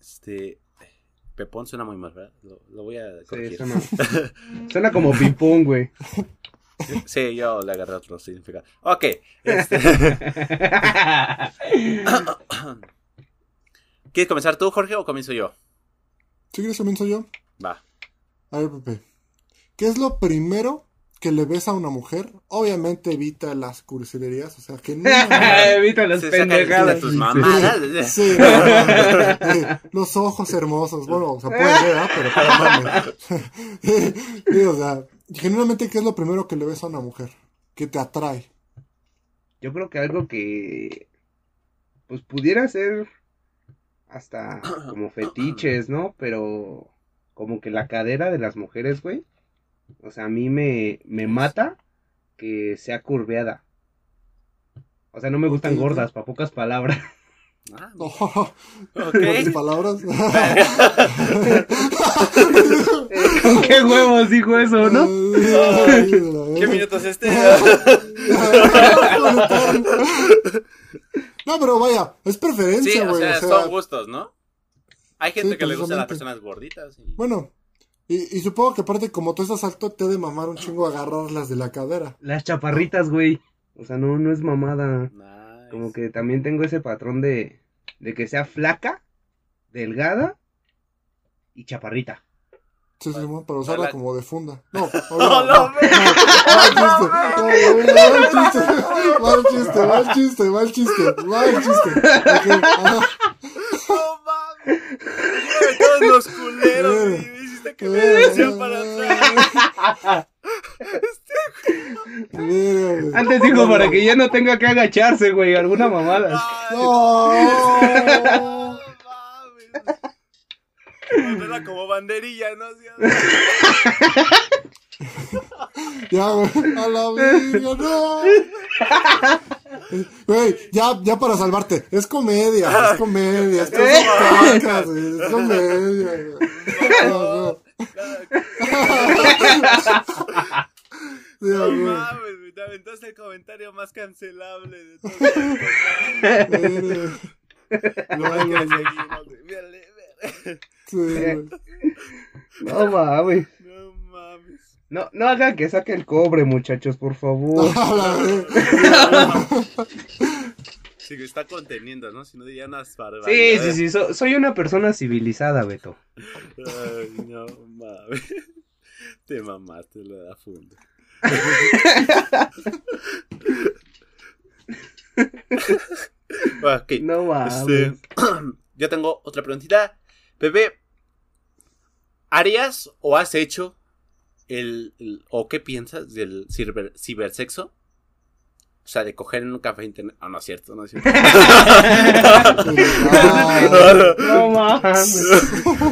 Este. Pepón suena muy mal, ¿verdad? Lo, lo voy a Sí, corregir. suena, suena como ping-pong, güey. Sí, yo le agarré otro significado. Ok. Este, ¿Quieres comenzar tú, Jorge, o comienzo yo? ¿Sí quieres comienzo yo? Va. A ver, Pepe. ¿Qué es lo primero que le ves a una mujer? Obviamente evita las cursilerías, o sea, que no. Evita las Se saca de pendejadas. tus mamadas. Sí. Eh, los ojos hermosos. Bueno, o sea, pueden ver, ¿ah? Pero pero mames. Sí, o sea, generalmente, ¿qué es lo primero que le ves a una mujer? Que te atrae. Yo creo que algo que pues pudiera ser hasta como fetiches, ¿no? Pero como que la cadera de las mujeres, güey. O sea, a mí me, me mata que sea curveada. O sea, no me gustan gordas, para pocas palabras. Ah, Oh, ok. Pocas palabras. ¿Con qué huevos dijo eso, no? ¿Qué minuto es este? No, pero vaya, es Sí, preferencia, o güey. sea, o sea, son gustos, ¿no? Hay gente Sí, que le gusta a las personas gorditas. y- bueno, y, y supongo que aparte, como tú estás alto, te ha de mamar un chingo agarrarlas de la cadera. Las chaparritas, güey. O sea, no, no es mamada. Nice. Como que también tengo ese patrón de, de que sea flaca, delgada y chaparrita. Sí, sí, bueno, para usarla como de funda. No, No, no, Mal chiste, mal chiste, mal chiste, mal chiste. No mames. Todos los culeros, güey. Me hiciste que me decía para atrás. Mira, güey. Antes dijo para que ya no tenga que agacharse, güey, alguna mamada. Ay, No. no mames. Ponerla como banderilla, ¿no? Ya, güey, a la verga, no. Güey, ya, ya para salvarte, es comedia, es comedia, esto es un podcast, güey, es comedia, güey. No, no. Sí, No güey. mames, güey, te aventaste el comentario más cancelable de. No hay que seguimos, güey. Mírale, mírale. Sí, güey. No mames. No. No, hagan que saque el cobre, muchachos, por favor. Sí, que está conteniendo, ¿no? Si no diría unas Sí, barbaridades. sí, sí, so- soy una persona civilizada, Beto. Ay, no mames. Te mamaste lo de la funda. ok. No mames. Este, yo tengo otra preguntita. Pepe, ¿harías o has hecho el, el- o qué piensas del ciber, cibersexo? O sea, de coger en un café internet. Ah, no es cierto, no es cierto. No mames.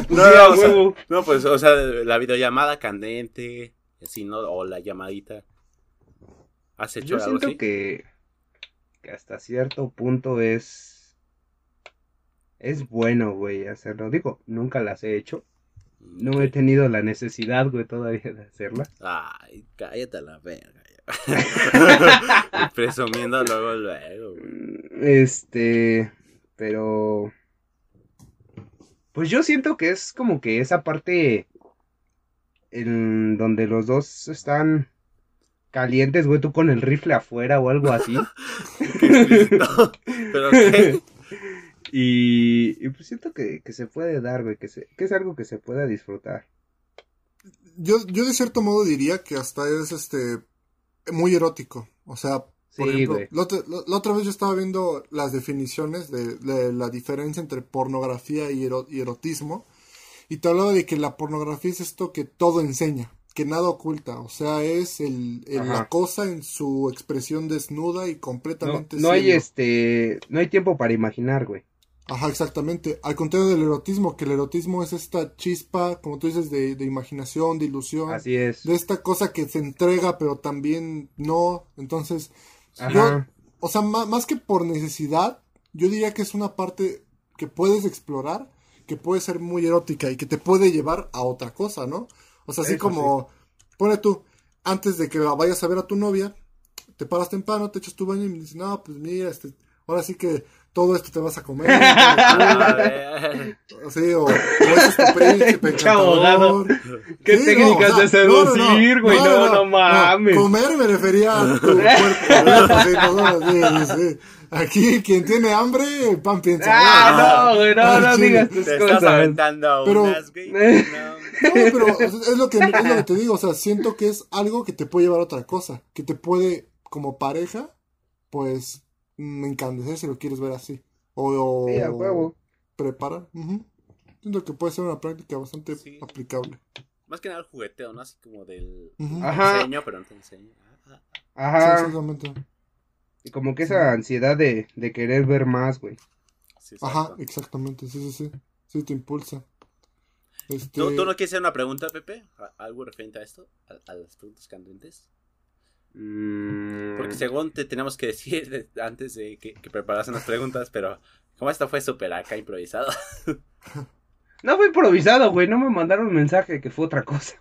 No, o sea, no, pues, o sea, la videollamada candente, así, ¿no? O la llamadita. ¿Has hecho Yo algo siento así? que, que hasta cierto punto es. Es bueno, güey, hacerlo. Digo, nunca las he hecho. No he tenido la necesidad, güey, todavía de hacerlas. Ay, cállate a la verga. Presumiendo luego, luego. güey. Este, pero pues yo siento que es como que esa parte en donde los dos están calientes, güey, tú con el rifle afuera o algo así. Qué. Pero ¿qué? Y, y pues siento que, que se puede dar, güey, que, se- que es algo que se pueda disfrutar. Yo, yo de cierto modo diría que hasta es este muy erótico. O sea, por Sí, ejemplo, la otra, la- la otra vez yo estaba viendo las definiciones de, de la diferencia entre pornografía y, ero- y erotismo. Y te hablaba de que la pornografía es esto que todo enseña, que nada oculta. O sea, es el, el- la cosa en su expresión desnuda y No, completamente no hay cielo. este, no hay tiempo para imaginar, güey. Ajá, exactamente. Al contrario del erotismo, que el erotismo es esta chispa, como tú dices, de, de imaginación, de ilusión. Así es. de esta cosa que se entrega pero también no. Entonces, Ajá. o sea, ma- más que por necesidad, yo diría que es una parte que puedes explorar, que puede ser muy erótica y que te puede llevar a otra cosa, ¿no? O sea, así Eso como, pone tú, antes de que la vayas a ver a tu novia, te paras temprano, te echas tu baño y me dices, no, pues mira, este, ahora sí que todo esto te vas a comer. Ver. Sí, o, o es tu príncipe Pinche abogado. encantador. ¿Qué Sí, técnicas no, o de sea, no, no, no. seducir, güey? No, no mames. Comer me refería a tu cuerpo. Sí, no, no, sí, sí, sí. Aquí, quien tiene hambre, el pan piensa. Ah, no, güey, no, Ah, no chile. digas tus Te estás aventando Pero- unas, güey. No. No, pero o es lo, que, es lo que te digo. O sea, siento que es algo que te puede llevar a otra cosa. Que te puede, como pareja, pues, mm, encandecer si lo quieres ver así. O, o Sí, a huevo. Siento que puede ser una práctica bastante Sí. aplicable. Más que nada el jugueteo, ¿no? Así como del. Ajá. enseño, pero no te enseño. Ah, ah, Sí, Ajá. exactamente. Y como que esa ansiedad de, de querer ver más, güey. sí, Ajá, exactamente, sí, sí, sí. Sí, te impulsa. Este, ¿Tú, tú no quieres hacer una pregunta, Pepe? ¿A- ¿Algo referente a esto? ¿A, a las preguntas candentes? Mm, Porque según te tenemos que decir de- antes de que, que preparasen las preguntas, pero como esta fue súper acá improvisado. No fue improvisado, güey. No me mandaron un mensaje que fue otra cosa.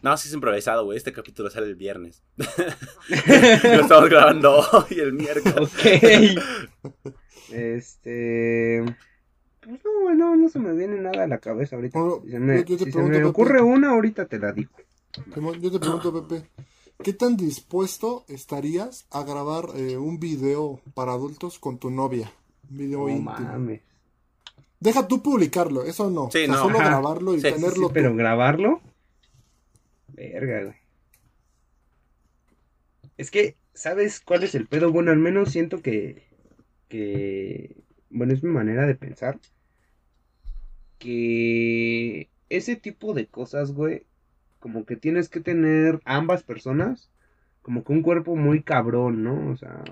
No, sí es improvisado, güey. Este capítulo sale el viernes. Lo estamos grabando hoy, el miércoles. Ok. este. Pues no, güey, no, no se me viene nada a la cabeza ahorita. Bueno, Si se me, yo- yo te si se me ocurre una, ahorita te la digo. Yo te pregunto, Pepe, ¿qué tan dispuesto estarías a grabar eh, un video para adultos con tu novia? Un video No íntimo. mames. Deja tú publicarlo, eso no. Sí, O sea, no. Solo Ajá. grabarlo y Sí, sí, Sí, tenerlo tú. pero grabarlo. Verga, güey. Es que, ¿sabes cuál es el pedo? Bueno, al menos siento que. que. Bueno, es mi manera de pensar. Que ese tipo de cosas, güey. Como que tienes que tener ambas personas. Como que un cuerpo muy cabrón, ¿no? O sea.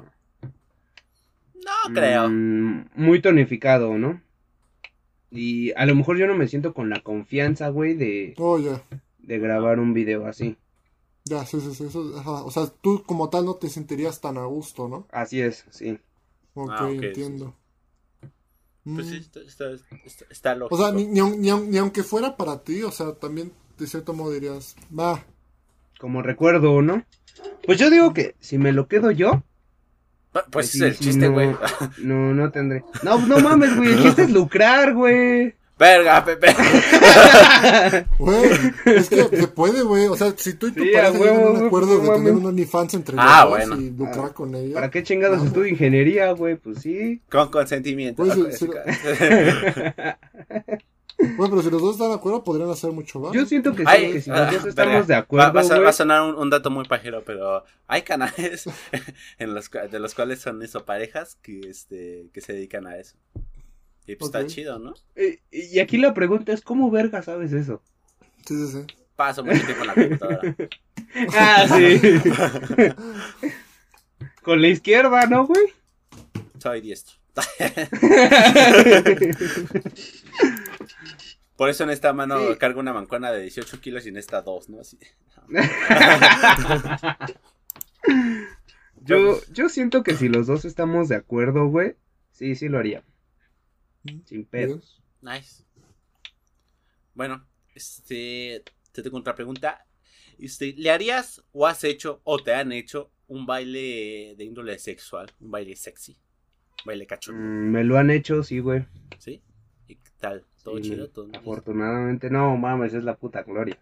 No creo. mm, muy tonificado, ¿no? Y a lo mejor yo no me siento con la confianza, güey, de, Oh, ya. de grabar un video así. Ya, sí, sí, sí. eso- ajá. O sea, tú como tal no te sentirías tan a gusto, ¿no? Así es, sí. Ok, Ah, ok, sí, entiendo. Pues Mm. sí, está, está, está- está O lógico. sea, ni, ni, ni aunque fuera para ti, o sea, también de cierto modo dirías, va, Como recuerdo, ¿no? Pues yo digo que si me lo quedo yo, Pa- Pues sí, es el chiste, no, güey. No, no tendré. No, no mames, güey. El chiste es lucrar, güey. Verga, Pepe. güey, es que se puede, güey, o sea, si tú y tu Sí, pareja a un acuerdo pues, de no tener un OnlyFans entre Ah, los bueno. y lucrar con ella. ¿Para qué chingados estudio ingeniería, güey? Pues sí. Con consentimiento. Pues, Ok, sí, sí. Bueno, pero si los dos están de acuerdo, podrían hacer mucho más. Yo siento que sí, que si ah, los dos estamos verga. de acuerdo, va a, güey. va a sonar un, un dato muy pajero, pero hay canales en los, cua- de los cuales son eso, parejas que, este, que se dedican a eso. Y pues está chido, ¿no? Eh, Y aquí la pregunta es, ¿cómo verga sabes eso? Sí, sí, sí. Paso mucho tiempo en la computadora. Ah, sí. Con la izquierda, ¿no, güey? Soy diestro. Por eso en esta mano Sí. cargo una mancuana de 18 kilos y en esta dos, ¿no? Así. Yo, yo siento que si los dos estamos de acuerdo, güey, sí, sí lo haría. Sin pedos. Nice. Bueno, este, te tengo otra pregunta. Este, ¿Le harías o has hecho o te han hecho un baile de índole sexual? Un baile sexy. Un baile cachondo, Mm, me lo han hecho, sí, güey. ¿sí? ¿Todo Sí, chido? ¿Todo? Afortunadamente, no mames, es la puta gloria.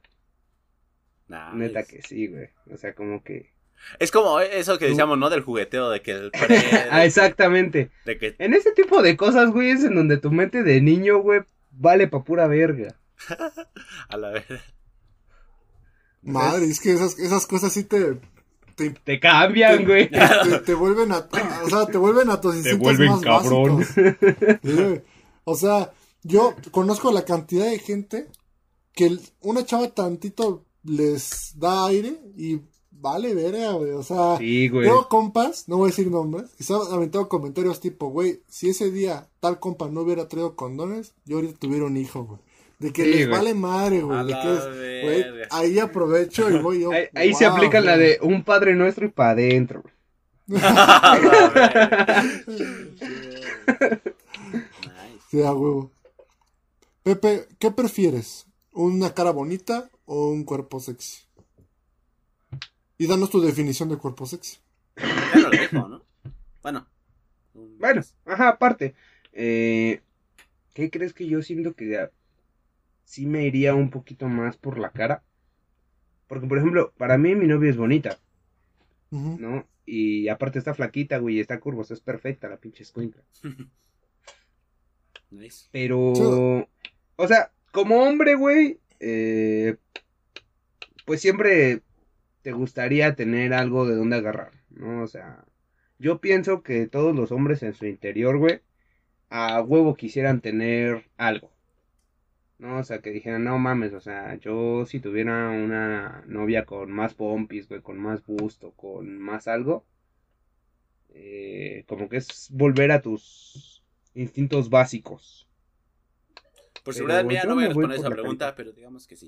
Nah, Neta es- que sí, güey. O sea, como que... Es como eso que decíamos, ¿no? Del jugueteo, de que el pre- Ah, exactamente. de que En ese tipo de cosas, güey, es en donde tu mente de niño, güey, vale pa' pura verga. a la vez. Madre, es que esas, esas cosas sí te, te, Te cambian, güey. te, te vuelven a, o sea, te vuelven a tus instintos vuelven más cabrón. básicos. Sí, güey. O sea, yo conozco la cantidad de gente que una chava tantito les da aire y vale verga, güey. O sea, Sí, güey. tengo compas, no voy a decir nombres, que se han aventado comentarios tipo, güey, si ese día tal compa no hubiera traído condones, yo ahorita tuviera un hijo, güey. De que Sí, les güey. vale madre, güey. A de la que es- güey, verga. ahí aprovecho y voy yo. Ahí, ahí se aplica la de un padre nuestro y pa' adentro. güey. Sí, a huevo. Pepe, ¿qué prefieres? ¿Una cara bonita o un cuerpo sexy? Y danos tu definición de cuerpo sexy. Ya no lo dijo, ¿no? Bueno. Bueno, ajá, aparte. Eh, ¿Qué crees que yo siento que ya sí me iría un poquito más por la cara? Porque, por ejemplo, para mí mi novia es bonita. ¿no? Y aparte está flaquita, güey, y está curva, o sea, es perfecta la pinche escuincla. Nice. Pero. O sea, como hombre, güey, eh, pues siempre te gustaría tener algo de donde agarrar, ¿no? O sea, yo pienso que todos los hombres en su interior, güey, a huevo quisieran tener algo. ¿No? O sea, que dijeran, no mames, o sea, yo si tuviera una novia con más pompis, güey, con más busto, con más algo, eh, como que es volver a tus instintos básicos. Por Pero seguridad mía no voy a responder esa pregunta, carita. pero digamos que sí.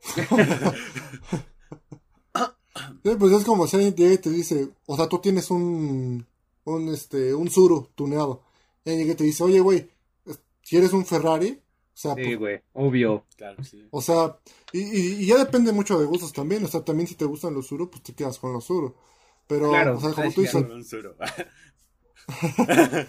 Sí, pues es como si alguien llega y te dice, o sea, tú tienes un, un, este, un Zuru tuneado. Y alguien llega y te dice, oye, güey, es- ¿quieres un Ferrari? O sea, Sí, pues, güey, obvio. Claro, sí. o sea, y, y- y ya depende mucho de gustos también. O sea, también si te gustan los Zuru, pues te quedas con los Zuru. Pero, Claro, o sea, como tú dices.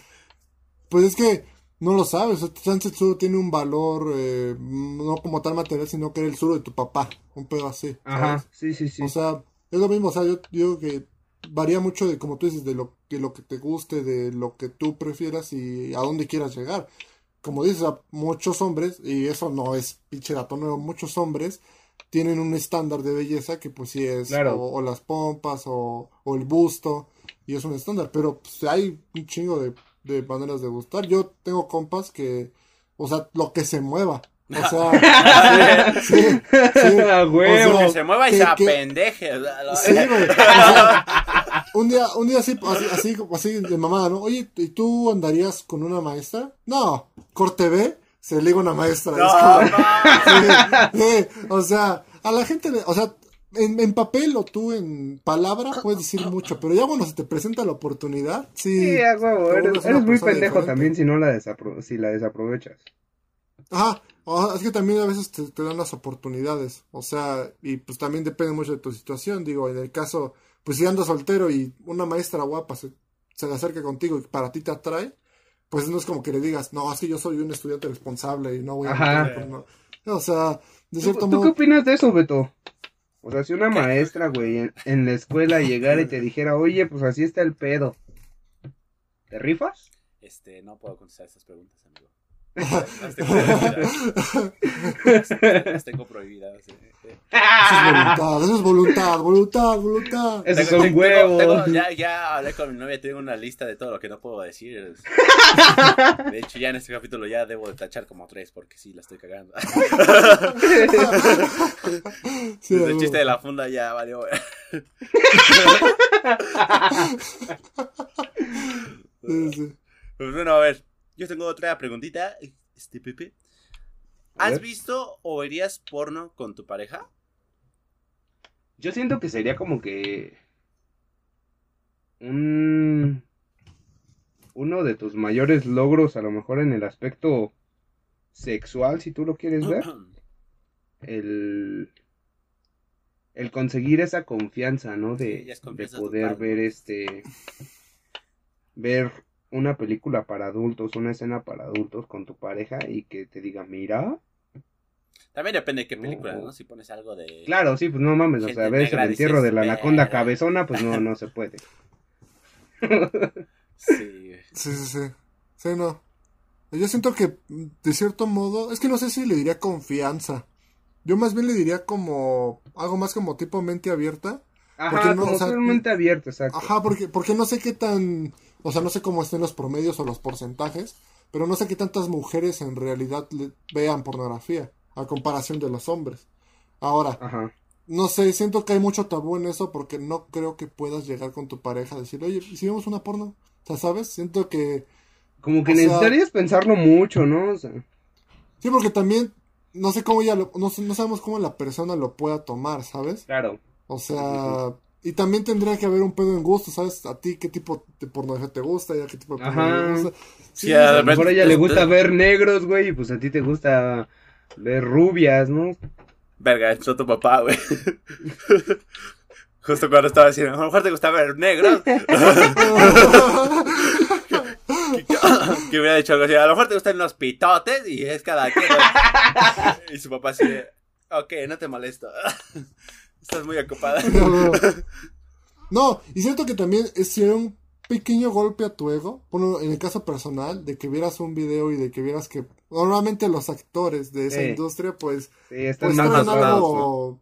Pues es que no lo sabes. o sea, Zuru tiene un valor, eh, no como tal material, sino que era el Zuru de tu papá. Un pedo así. Ajá, ¿sabes? sí, sí, sí. O sea, es lo mismo. O sea, yo digo que varía mucho de, como tú dices, de lo, de lo que te guste, de lo que tú prefieras y a dónde quieras llegar. Como dices, a muchos hombres, y eso no es pinche dato nuevo, muchos hombres tienen un estándar de belleza que pues sí es Claro. o, o las pompas o, o el busto y es un estándar, pero pues, hay un chingo de, de maneras de gustar. Yo tengo compas que, o sea, lo que se mueva. O sea, sí, sí, sí. A huevo. O sea, que se mueva y que- se que- apendeje. Sí, güey. O sea, un día, un día así, así, así, así de mamada, ¿no? Oye, ¿y tú andarías con una maestra? No, corte B, se liga una maestra. No, Es como- ma. sí, sí, o sea, a la gente, le- o sea, en, en papel o tú en palabra puedes decir mucho, pero ya cuando se te presenta la oportunidad, sí. Sí, a huevo. Eres, muy pendejo diferente. también si no la, desapro si la desaprovechas. Ajá, es que también a veces te, te dan las oportunidades, o sea, y pues también depende mucho de tu situación, digo, en el caso, pues si andas soltero y una maestra guapa se, se le acerca contigo y para ti te atrae, pues no es como que le digas, no, es que yo soy un estudiante responsable y no voy a... Ajá. meterme con- no". O sea, de ¿Tú, cierto tú qué modo... opinas de eso, Beto? O sea, si una maestra, güey, en, en la escuela llegara y te dijera, oye, pues así está el pedo. ¿Te rifas? Este, no puedo contestar estas preguntas, amigo. Las tengo prohibidas. Las tengo prohibidas. eh. Eso es voluntad, eso es voluntad, voluntad, son tengo- huevos. tengo- ya, ya hablé con mi novia, tengo una lista de todo lo que no puedo decir. De hecho, ya en este capítulo ya debo de tachar como tres porque sí, la estoy cagando. Sí, el chiste huevo. de la funda ya valió. Sí, sí. Pues bueno, a ver, yo tengo otra preguntita. Este, Pepe. ¿Has visto o verías porno con tu pareja? Yo siento que sería como que un uno de tus mayores logros, a lo mejor en el aspecto sexual, si tú lo quieres ver, el el conseguir esa confianza, ¿no? De, es de poder total, ver este ver una película para adultos, una escena para adultos con tu pareja y que te diga, mira, También depende de qué película, ¿no? Si pones algo de... Claro, sí, pues no mames, o sea, ves el negra, entierro de la anaconda cabezona, pues no, no se puede. Sí. Sí, sí, sí. Sí, no. Yo siento que, de cierto modo, es que no sé si le diría confianza. Yo más bien le diría como, algo más como tipo mente abierta. Ajá, no, como o sea, totalmente abierto, exacto. Ajá, porque, porque no sé qué tan, o sea, no sé cómo estén los promedios o los porcentajes, pero no sé qué tantas mujeres en realidad vean pornografía, a comparación de los hombres. Ahora, Ajá. no sé, siento que hay mucho tabú en eso porque no creo que puedas llegar con tu pareja a decir, oye, si vemos una porno, o sea, ¿sabes? Siento que, Como que sea- necesitarías pensarlo mucho, ¿no? O sea, sí, porque también, no sé cómo ya lo, no sabemos cómo la persona lo pueda tomar, ¿sabes? claro. O sea, y también tendría que haber un pedo en gusto, ¿sabes? A ti qué tipo de pornografía te gusta y a qué tipo de pornografía Ajá. te gusta. Sí, Sí, a lo mejor a ella le gusta ver negros, güey, y pues a ti te gusta ver rubias, ¿no? Verga, entró tu papá, güey. Justo cuando estaba diciendo, a lo mejor te gusta ver negros. que hubiera dicho algo así, a lo mejor te gustan los pitotes y es cada quien. y su papá así, de, ok, no te molesto. Estás muy ocupada. No, No, y siento que también es un pequeño golpe a tu ego, bueno, en el caso personal, de que vieras un video y de que vieras que normalmente los actores de esa Sí. industria, pues, Sí, están pues más traen algo,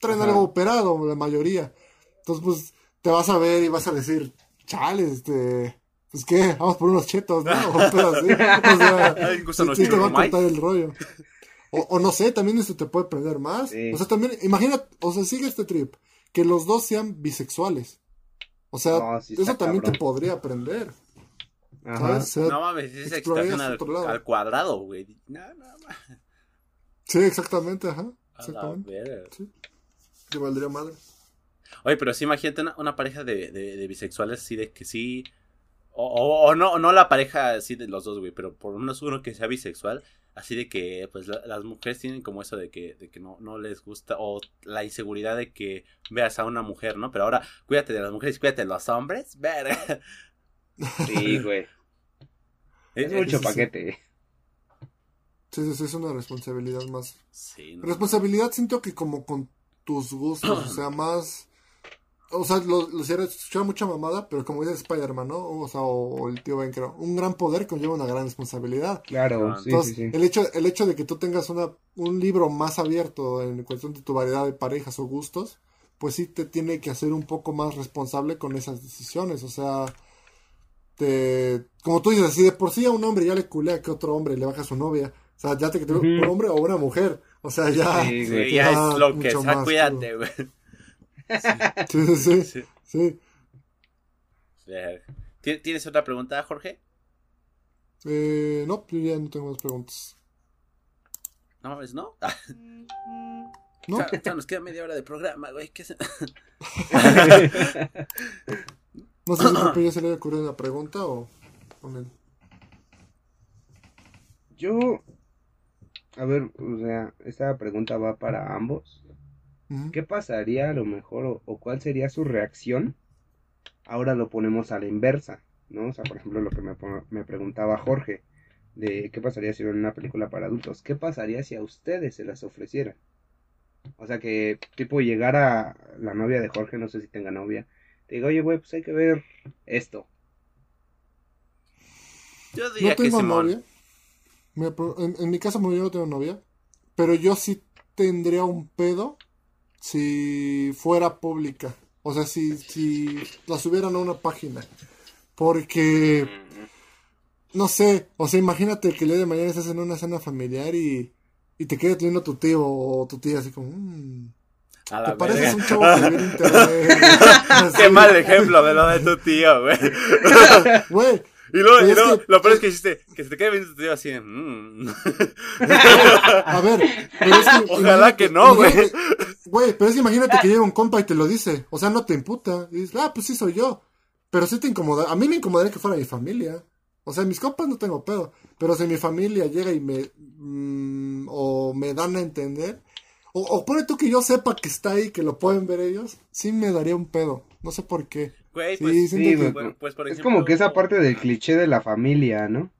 traen Ajá. algo operado, la mayoría. Entonces, pues, te vas a ver y vas a decir, chale, este, pues qué, vamos por unos chetos, ¿no? O sea, sí te va a cortar el rollo. O, o no sé, también esto te puede prender más. Sí. O sea, también, imagina, o sea, sigue este trip, que los dos sean bisexuales. O sea, No, sí eso también te podría prender. Ajá. O sea, No mames, es excitación al, al cuadrado, güey. No, no. Sí, exactamente, ajá. Exactamente. verga. Te valdría madre. Oye, pero sí imagínate una, una pareja de, de, de bisexuales así de que sí. O, o, o no, no la pareja así de los dos, güey, pero por lo menos uno que sea bisexual, así de que pues la- las mujeres tienen como eso de que, de que no, no les gusta, o la inseguridad de que veas a una mujer, ¿no? Pero ahora cuídate de las mujeres, cuídate de los hombres, verga. Sí, güey. Es mucho sí. paquete. Sí, sí, sí, es una responsabilidad más. Sí, no. Responsabilidad siento que como con tus gustos, o sea, más... O sea, lo, lo hiciera- escuchaba mucha mamada, pero como dice Spider-Man, ¿no? O sea, o, o el tío Ben, creo. Un gran poder conlleva una gran responsabilidad. Claro, Ah, sí, Entonces, sí, sí. El, hecho, el hecho de que tú tengas una, un libro más abierto en cuestión de tu variedad de parejas o gustos, pues sí te tiene que hacer un poco más responsable con esas decisiones. O sea, te, como tú dices, si de por sí a un hombre ya le culea que otro hombre le baja a su novia, o sea, ya te que te- Ujú. un hombre o una mujer, o sea, ya... Sí, güey. ya es lo que sea, cuídate, güey. Sí, sí, sí, Sí. sí. Verga. ¿Tien- ¿Tienes otra pregunta, Jorge? Eh, no, yo ya no tengo más preguntas. No mames, ¿no? ¿No? Ya- ya nos queda media hora de programa, güey. ¿Qué se- No sé si a Pepe ya se le haya ocurrido una pregunta o... con él. Yo, a ver, o sea, esta pregunta va para ambos. ¿Qué pasaría a lo mejor o, o cuál sería su reacción? Ahora lo ponemos a la inversa, ¿no? O sea, por ejemplo, lo que me, me preguntaba Jorge, de qué pasaría si ven una película para adultos. ¿Qué pasaría si a ustedes se las ofrecieran? O sea, que tipo llegara la novia de Jorge, no sé si tenga novia, te diga, oye, güey, pues hay que ver esto. Yo diría No tengo novia. Me en, en mi caso, yo no tengo novia. Pero yo sí tendría un pedo si fuera pública. O sea, si, si la subieran a una página. Porque, no sé, o sea, imagínate que el día de mañana estás en una cena familiar y, y te queda teniendo tu tío o tu tía así como... "Mm, A ¿Te pareces un chavo que viene internet? Qué mal ejemplo de lo de tu tío, güey. Güey, Y luego, y luego que- lo peor es que hiciste, que se te quede viendo tu tío así, mm. A ver, pero es que. Ojalá que no, güey. Güey, pero es que imagínate que llega un compa y te lo dice. O sea, no te imputa. Y dices, ah, pues sí soy yo. Pero sí te incomoda. A mí me incomodaría que fuera mi familia. O sea, mis compas no tengo pedo. Pero si mi familia llega y me. mm, o me dan a entender. O, o pone tú que yo sepa que está ahí, que lo pueden ver ellos. Sí me daría un pedo. No sé por qué. Güey, Sí, pues, Sí, que- güey, bueno, pues, por es como que esa parte del cliché de la familia, ¿no?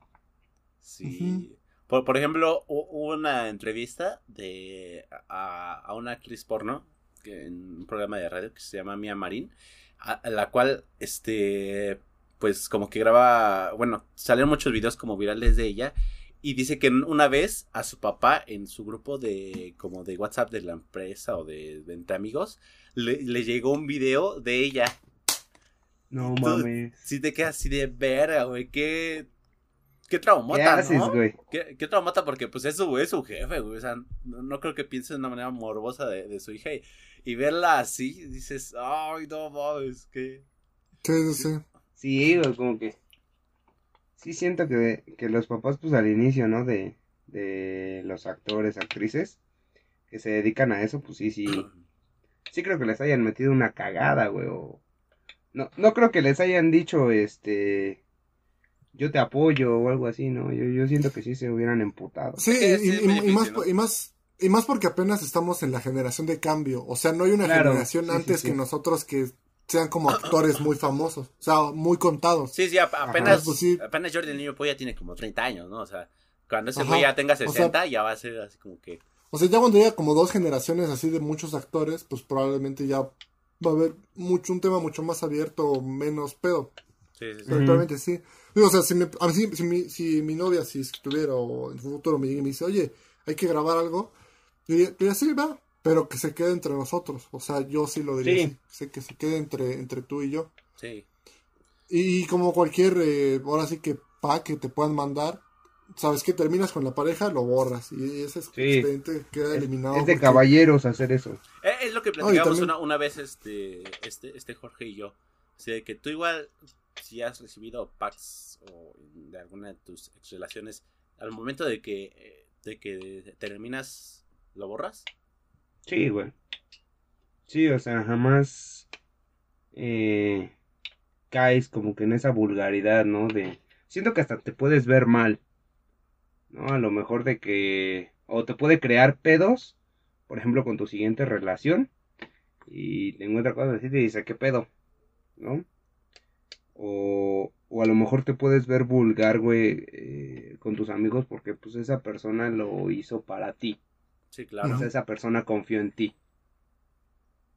Sí. Por, por ejemplo, hu- hubo una entrevista de a, a una actriz porno que, en un programa de radio que se llama Mia Marín, a, a la cual, este, pues como que graba, bueno, salieron muchos videos como virales de ella y dice que una vez a su papá en su grupo de como de WhatsApp de la empresa o de, de entre amigos le, le llegó un video de ella. No mames. Si te quedas así de verga, güey, qué qué ¿Qué traumata, haces, ¿no? güey? ¿Qué, qué traumata? Porque pues es su, es su jefe, güey. O sea, no, no creo que piense de una manera morbosa de, de su hija. Y, y verla así, dices, ay, no mames, que... Sí, sí, sí. Sí, güey, como que. Sí, siento que, que los papás, pues al inicio, ¿no? De, de los actores, actrices, que se dedican a eso, pues sí, sí. Sí, creo que les hayan metido una cagada, güey. O... No, no creo que les hayan dicho, este. Yo te apoyo o algo así, ¿no? Yo, yo siento que sí se hubieran emputado. Sí, Sí, y, sí, más, ¿no? y más y más porque apenas estamos en la generación de cambio. O sea, no hay una Claro, generación sí, antes sí. que nosotros que sean como actores muy famosos. O sea, muy contados. Sí, sí, ap- apenas, pues sí. apenas Jordi el niño pues ya tiene como 30 años, ¿no? O sea, cuando ese güey ya tenga o sea- 60, ya va a ser así como que... O sea, ya cuando haya como dos generaciones así de muchos actores, pues probablemente ya va a haber mucho, un tema mucho más abierto o menos pedo. Sí, sí, sí. Actualmente sí. O sea, si, me- a mí, si, si mi, si mi novia, si estuviera o en su futuro me llega y me dice, oye, hay que grabar algo, yo diría, diría, sí, va, pero que se quede entre nosotros. O sea, yo sí lo diría Sí. que se quede entre, entre tú y yo. Sí. Y como cualquier, eh, ahora sí que pack que te puedan mandar, sabes que terminas con la pareja, lo borras. Y ese Sí. expediente queda eliminado. Es de porque- caballeros hacer eso. Eh, Es lo que platicamos también- una, una vez este, este, este Jorge y yo. O sea, que tú igual, si has recibido packs o de alguna de tus ex relaciones, al momento de que, eh, de que terminas, ¿lo borras? Sí, güey. Sí, o sea, jamás eh, caes como que en esa vulgaridad, ¿no? De siento que hasta te puedes ver mal, ¿no? A lo mejor de que o te puede crear pedos, por ejemplo, con tu siguiente relación y te encuentra cosas así te dice, ¿qué pedo? ¿No? O, o a lo mejor te puedes ver vulgar, güey, eh, con tus amigos porque pues esa persona lo hizo para ti. Sí, O claro. sea, esa persona confió en ti.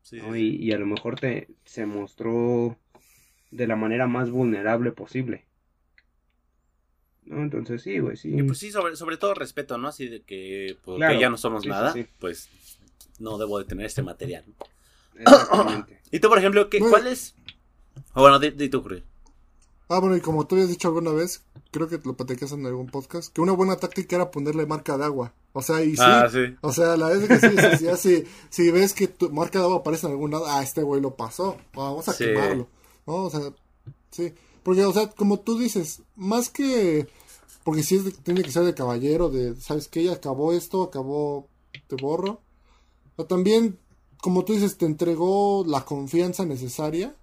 Sí, sí, ¿no? sí. Y, y a lo mejor te se mostró de la manera más vulnerable posible. ¿No? Entonces sí, güey, sí. Y pues sí, sobre, sobre todo respeto, ¿no? Así de que, pues, Claro. que ya no somos Sí, nada, sí. pues no debo de tener este material. Exactamente. Y tú, por ejemplo, ¿qué. ¿cuál es? O bueno, di, di tú. Ah, bueno, y como tú habías dicho alguna vez, creo que lo platicaste en algún podcast, que una buena táctica era ponerle marca de agua. O sea, y sí, Ah, sí. o sea, la vez que sí, sí, sí, si, si ves que tu marca de agua aparece en algún lado, ah, este güey lo pasó, vamos a Sí. quemarlo. ¿no? O sea, sí, porque, o sea, como tú dices, más que, porque sí es de- tiene que ser de caballero, de, ¿sabes qué? Ya acabó esto, acabó, te borro. O también, como tú dices, te entregó la confianza necesaria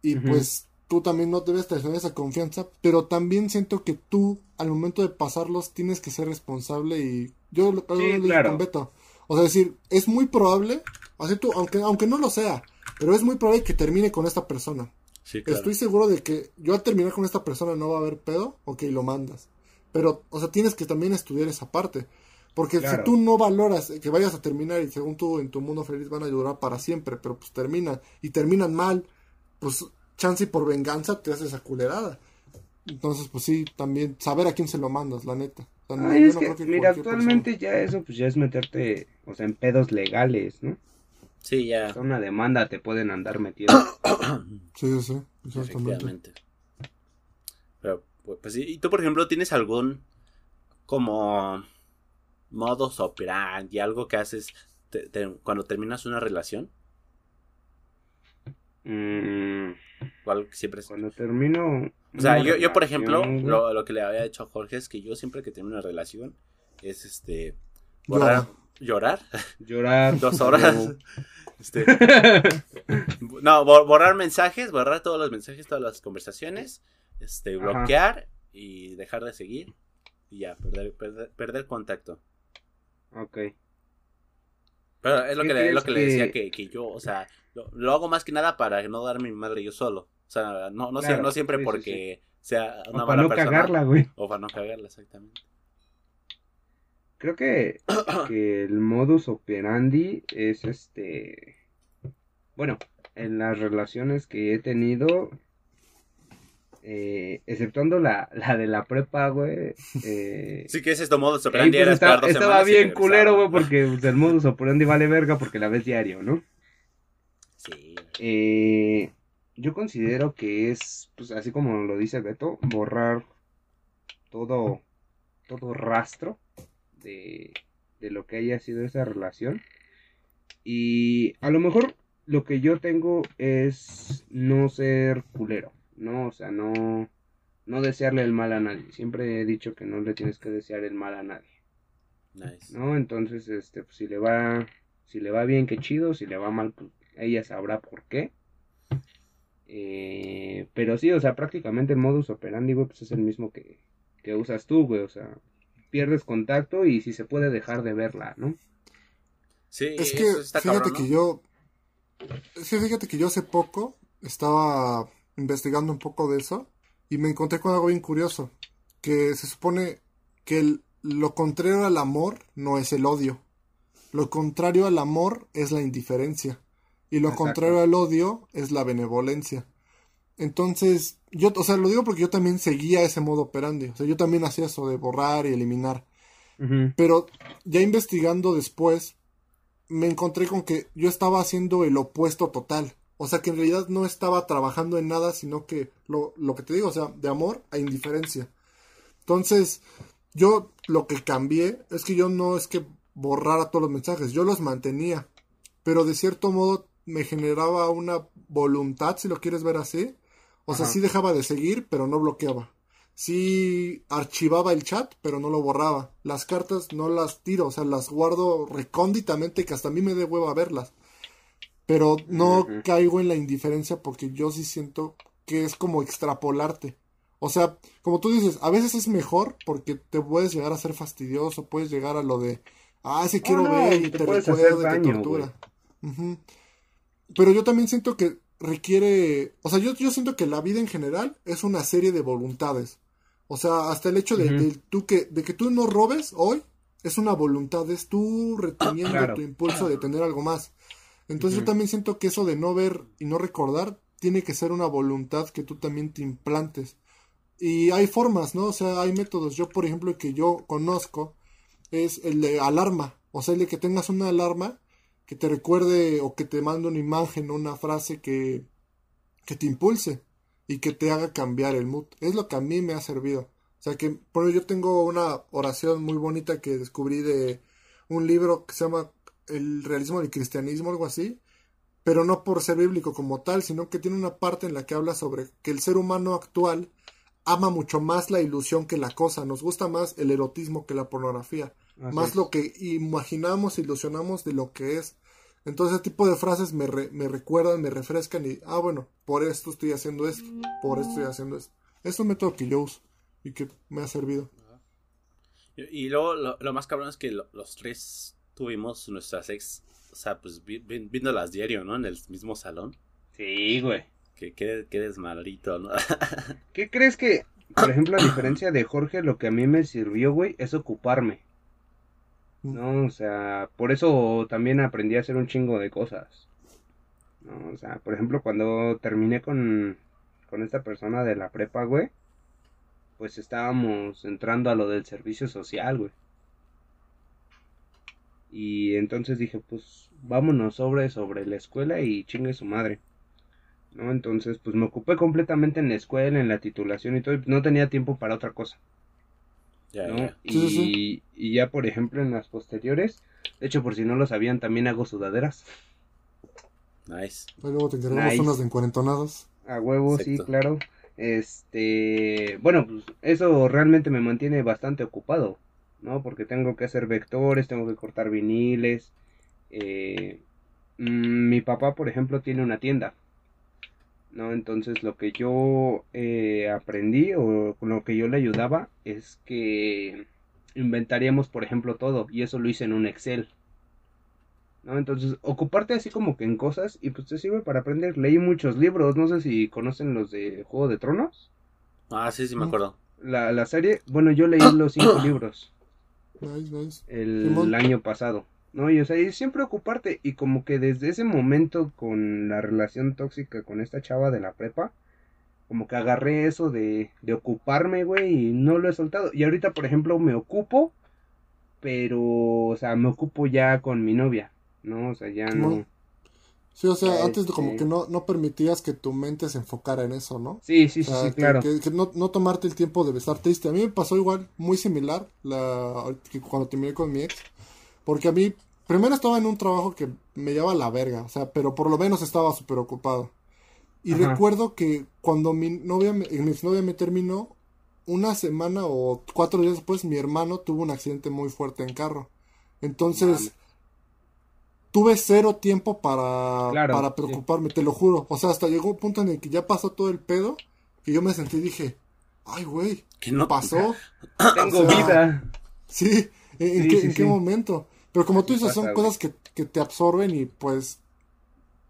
y pues tú también no debes tener esa confianza, pero también siento que tú al momento de pasarlos tienes que ser responsable y yo lo Sí, lo claro. con Beto. O sea, decir, es muy probable, así tú, aunque, aunque no lo sea, pero es muy probable que termine con esta persona. Sí, claro. Estoy seguro de que yo al terminar con esta persona no va a haber pedo, ok, lo mandas. Pero, o sea, tienes que también estudiar esa parte. Porque Claro. si tú no valoras que vayas a terminar y según tú en tu mundo feliz van a durar para siempre, pero pues terminan y terminan mal, pues chance y por venganza te haces esa culerada. Entonces, pues sí, también saber a quién se lo mandas, la neta. O sea, Ay, es no que, creo que mira, actualmente ya eso, pues ya es meterte, o sea, en pedos legales, ¿no? Sí, ya. O sea, una demanda te pueden andar metiendo. Sí, sí, sí, exactamente. Pero, pues, pues sí. ¿Y tú, por ejemplo, tienes algún como modus operandi, algo que haces te- te- cuando terminas una relación? Mm, Siempre es... cuando termino. O sea, yo, yo por ejemplo, lo, lo que le había dicho a Jorge es que yo siempre que termino una relación es este... Borrar, llorar Llorar. dos horas. Este, no, bo- borrar mensajes, borrar todos los mensajes, todas las conversaciones, este, Ajá. bloquear y dejar de seguir y ya, perder, perder, perder contacto. Ok. Pero es lo ¿Qué que, le, crees lo que le decía que- que, que yo, o sea, lo, lo hago más que nada para no darme mi madre yo solo. O sea, no, no, siempre sí, sí, porque sea una O para mala no persona. cagarla, güey. O para no cagarla, exactamente. creo que, que el modus operandi es este. Bueno, en las relaciones que he tenido, eh, exceptuando la, la de la prepa, güey. Eh, Sí, que es esto modus operandi. pues, dos estaba y bien culero, güey, porque pues, el modus operandi vale verga porque la ves diario, ¿no? Sí. Eh, yo considero que es, pues así como lo dice Beto, borrar todo, todo rastro de, de lo que haya sido esa relación. Y a lo mejor lo que yo tengo es no ser culero, ¿no? O sea, no, no desearle el mal a nadie. Siempre he dicho que no le tienes que desear el mal a nadie. Nice. ¿no? Entonces, este, pues, si le va, si le va bien, qué chido, si le va mal, pues ella sabrá por qué. Eh, pero sí, o sea, prácticamente el modus operandi, güey, pues es el mismo que, que usas tú, güey, o sea, pierdes contacto y si se puede dejar de verla, ¿no? Sí, Es que, eso está fíjate cabrón, que yo. Es que fíjate que yo hace poco estaba investigando un poco de eso y me encontré con algo bien curioso. Que se supone que el- lo contrario al amor no es el odio. Lo contrario al amor es la indiferencia. Y lo Exacto. contrario al odio es la benevolencia. Entonces, yo, o sea, lo digo porque yo también seguía ese modo operandi. O sea, yo también hacía eso de borrar y eliminar. Pero ya investigando después, me encontré con que yo estaba haciendo el opuesto total. O sea que en realidad no estaba trabajando en nada, sino que lo, lo que te digo, o sea, de amor a indiferencia. Entonces, yo lo que cambié es que yo no es que borrara todos los mensajes, yo los mantenía. Pero de cierto modo me generaba una voluntad, si lo quieres ver así. O sea, sí dejaba de seguir, pero no bloqueaba. Sí archivaba el chat, pero no lo borraba. Las cartas no las tiro, o sea, las guardo recónditamente que hasta a mí me dé hueva verlas. Pero no caigo en la indiferencia porque yo sí siento que es como extrapolarte. O sea, como tú dices, a veces es mejor porque te puedes llegar a ser fastidioso, puedes llegar a lo de, ah, ese quiero no, ver y te te hacer y te daño, tortura. Pero yo también siento que requiere, o sea, yo, yo siento que la vida en general es una serie de voluntades. O sea, hasta el hecho de, tú que, de que tú no robes hoy es una voluntad, es tú reteniendo Claro. tu impulso de tener algo más. Entonces yo también siento que eso de no ver y no recordar tiene que ser una voluntad que tú también te implantes. Y hay formas, ¿no? O sea, hay métodos. Yo, por ejemplo, el que yo conozco es el de alarma. O sea, el de que tengas una alarma que te recuerde o que te mande una imagen, una frase que, que te impulse y que te haga cambiar el mood. Es lo que a mí me ha servido. O sea, que por ejemplo, yo tengo una oración muy bonita que descubrí de un libro que se llama El realismo del cristianismo, algo así. Pero no por ser bíblico como tal, sino que tiene una parte en la que habla sobre que el ser humano actual ama mucho más la ilusión que la cosa. Nos gusta más el erotismo que la pornografía así más es. lo que imaginamos, ilusionamos de lo que es. Entonces, ese tipo de frases me, re- me recuerdan, me refrescan y, ah, bueno, por esto estoy haciendo esto, por esto estoy haciendo esto. Es un método que yo uso y que me ha servido. Y, y luego lo, lo más cabrón es que lo- los tres tuvimos nuestras ex, o sea, pues vi- vi- viéndolas diario, ¿no? En el mismo salón. Sí, güey. Que, que, que desmadrito, ¿no? ¿Qué crees que, por ejemplo, a diferencia de Jorge, lo que a mí me sirvió, güey, es ocuparme? ¿No? O sea, por eso también aprendí a hacer un chingo de cosas. ¿No? O sea, por ejemplo, cuando terminé con, con esta persona de la prepa, güey, pues estábamos entrando a lo del servicio social, güey. Y entonces dije, pues vámonos sobre, sobre la escuela y chingue su madre. ¿no? Entonces, pues me ocupé completamente en la escuela, en la titulación y todo, y no tenía tiempo para otra cosa, Ya, ¿no? ya. Y, Sí, sí, y ya, por ejemplo, en las posteriores, de hecho, por si no lo sabían, también hago sudaderas. Nice. Luego te encargamos Nice. unas de encuarentonadas. A huevo, sí, claro. Este, bueno, pues eso realmente me mantiene bastante ocupado, ¿no? Porque tengo que hacer vectores, tengo que cortar viniles. eh, mm, mi papá, por ejemplo, tiene una tienda, ¿no? Entonces lo que yo eh, aprendí o con lo que yo le ayudaba es que inventaríamos, por ejemplo, todo y eso lo hice en un Excel. ¿no? Entonces, ocuparte así como que en cosas y pues te sirve para aprender. Leí muchos libros, no sé si conocen los de Juego de Tronos. Ah, sí, sí, me acuerdo. La, la serie, bueno, yo leí los cinco libros. Nice, nice. el año pasado. ¿no? Y o sea, y siempre ocuparte. Y como que desde ese momento con la relación tóxica con esta chava de la prepa, como que agarré eso de, de ocuparme, güey, y no lo he soltado. Y ahorita, por ejemplo, me ocupo, pero, o sea, me ocupo ya con mi novia, ¿no? O sea, ya no. Sí, o sea, antes como Este- que no, no permitías que tu mente se enfocara en eso, ¿no? Sí, sí, O sí, sea, sí, que- claro. que, que no, no tomarte el tiempo de estar triste. A mí me pasó igual, muy similar, la, que cuando terminé con mi ex. Porque a mí, primero estaba en un trabajo que me llevaba a la verga, o sea, pero por lo menos estaba súper ocupado. Y Ajá. recuerdo que cuando mi novia, me- mi exnovia me terminó, una semana o cuatro días después, mi hermano tuvo un accidente muy fuerte en carro. Entonces. Tuve cero tiempo para, Claro, para sí. preocuparme, te lo juro. O sea, hasta llegó un punto en el que ya pasó todo el pedo, que yo me sentí y dije, ay, güey, Que no pasó. Tengo o sea, vida. Sí, ¿en, qué, sí, en qué sí. momento? Pero como tú dices, son cosas que, que te absorben y pues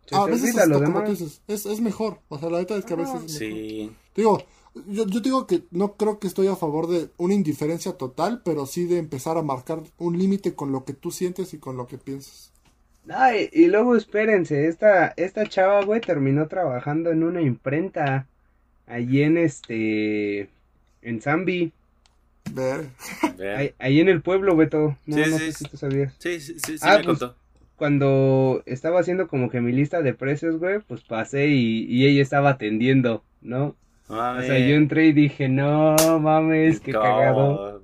Se a veces hasta lo como tú demás. dices, es, es mejor. O sea, la verdad es que a veces es mejor. Sí. Digo, yo, yo digo que no creo que estoy a favor de una indiferencia total, pero sí de empezar a marcar un límite con lo que tú sientes y con lo que piensas. Ay, y luego espérense, esta, esta chava, güey, terminó trabajando en una imprenta. Allí en este. En Zambi. Ver. Ahí, ahí en el pueblo, Beto. No, Sí, no sí, sé sí. si tú sabías. Sí, sí, sí, sí Ah, me pues, contó. Cuando estaba haciendo como que mi lista de precios, güey, pues pasé y, y ella estaba atendiendo, ¿no? O sea, yo entré y dije, no mames, qué cagado.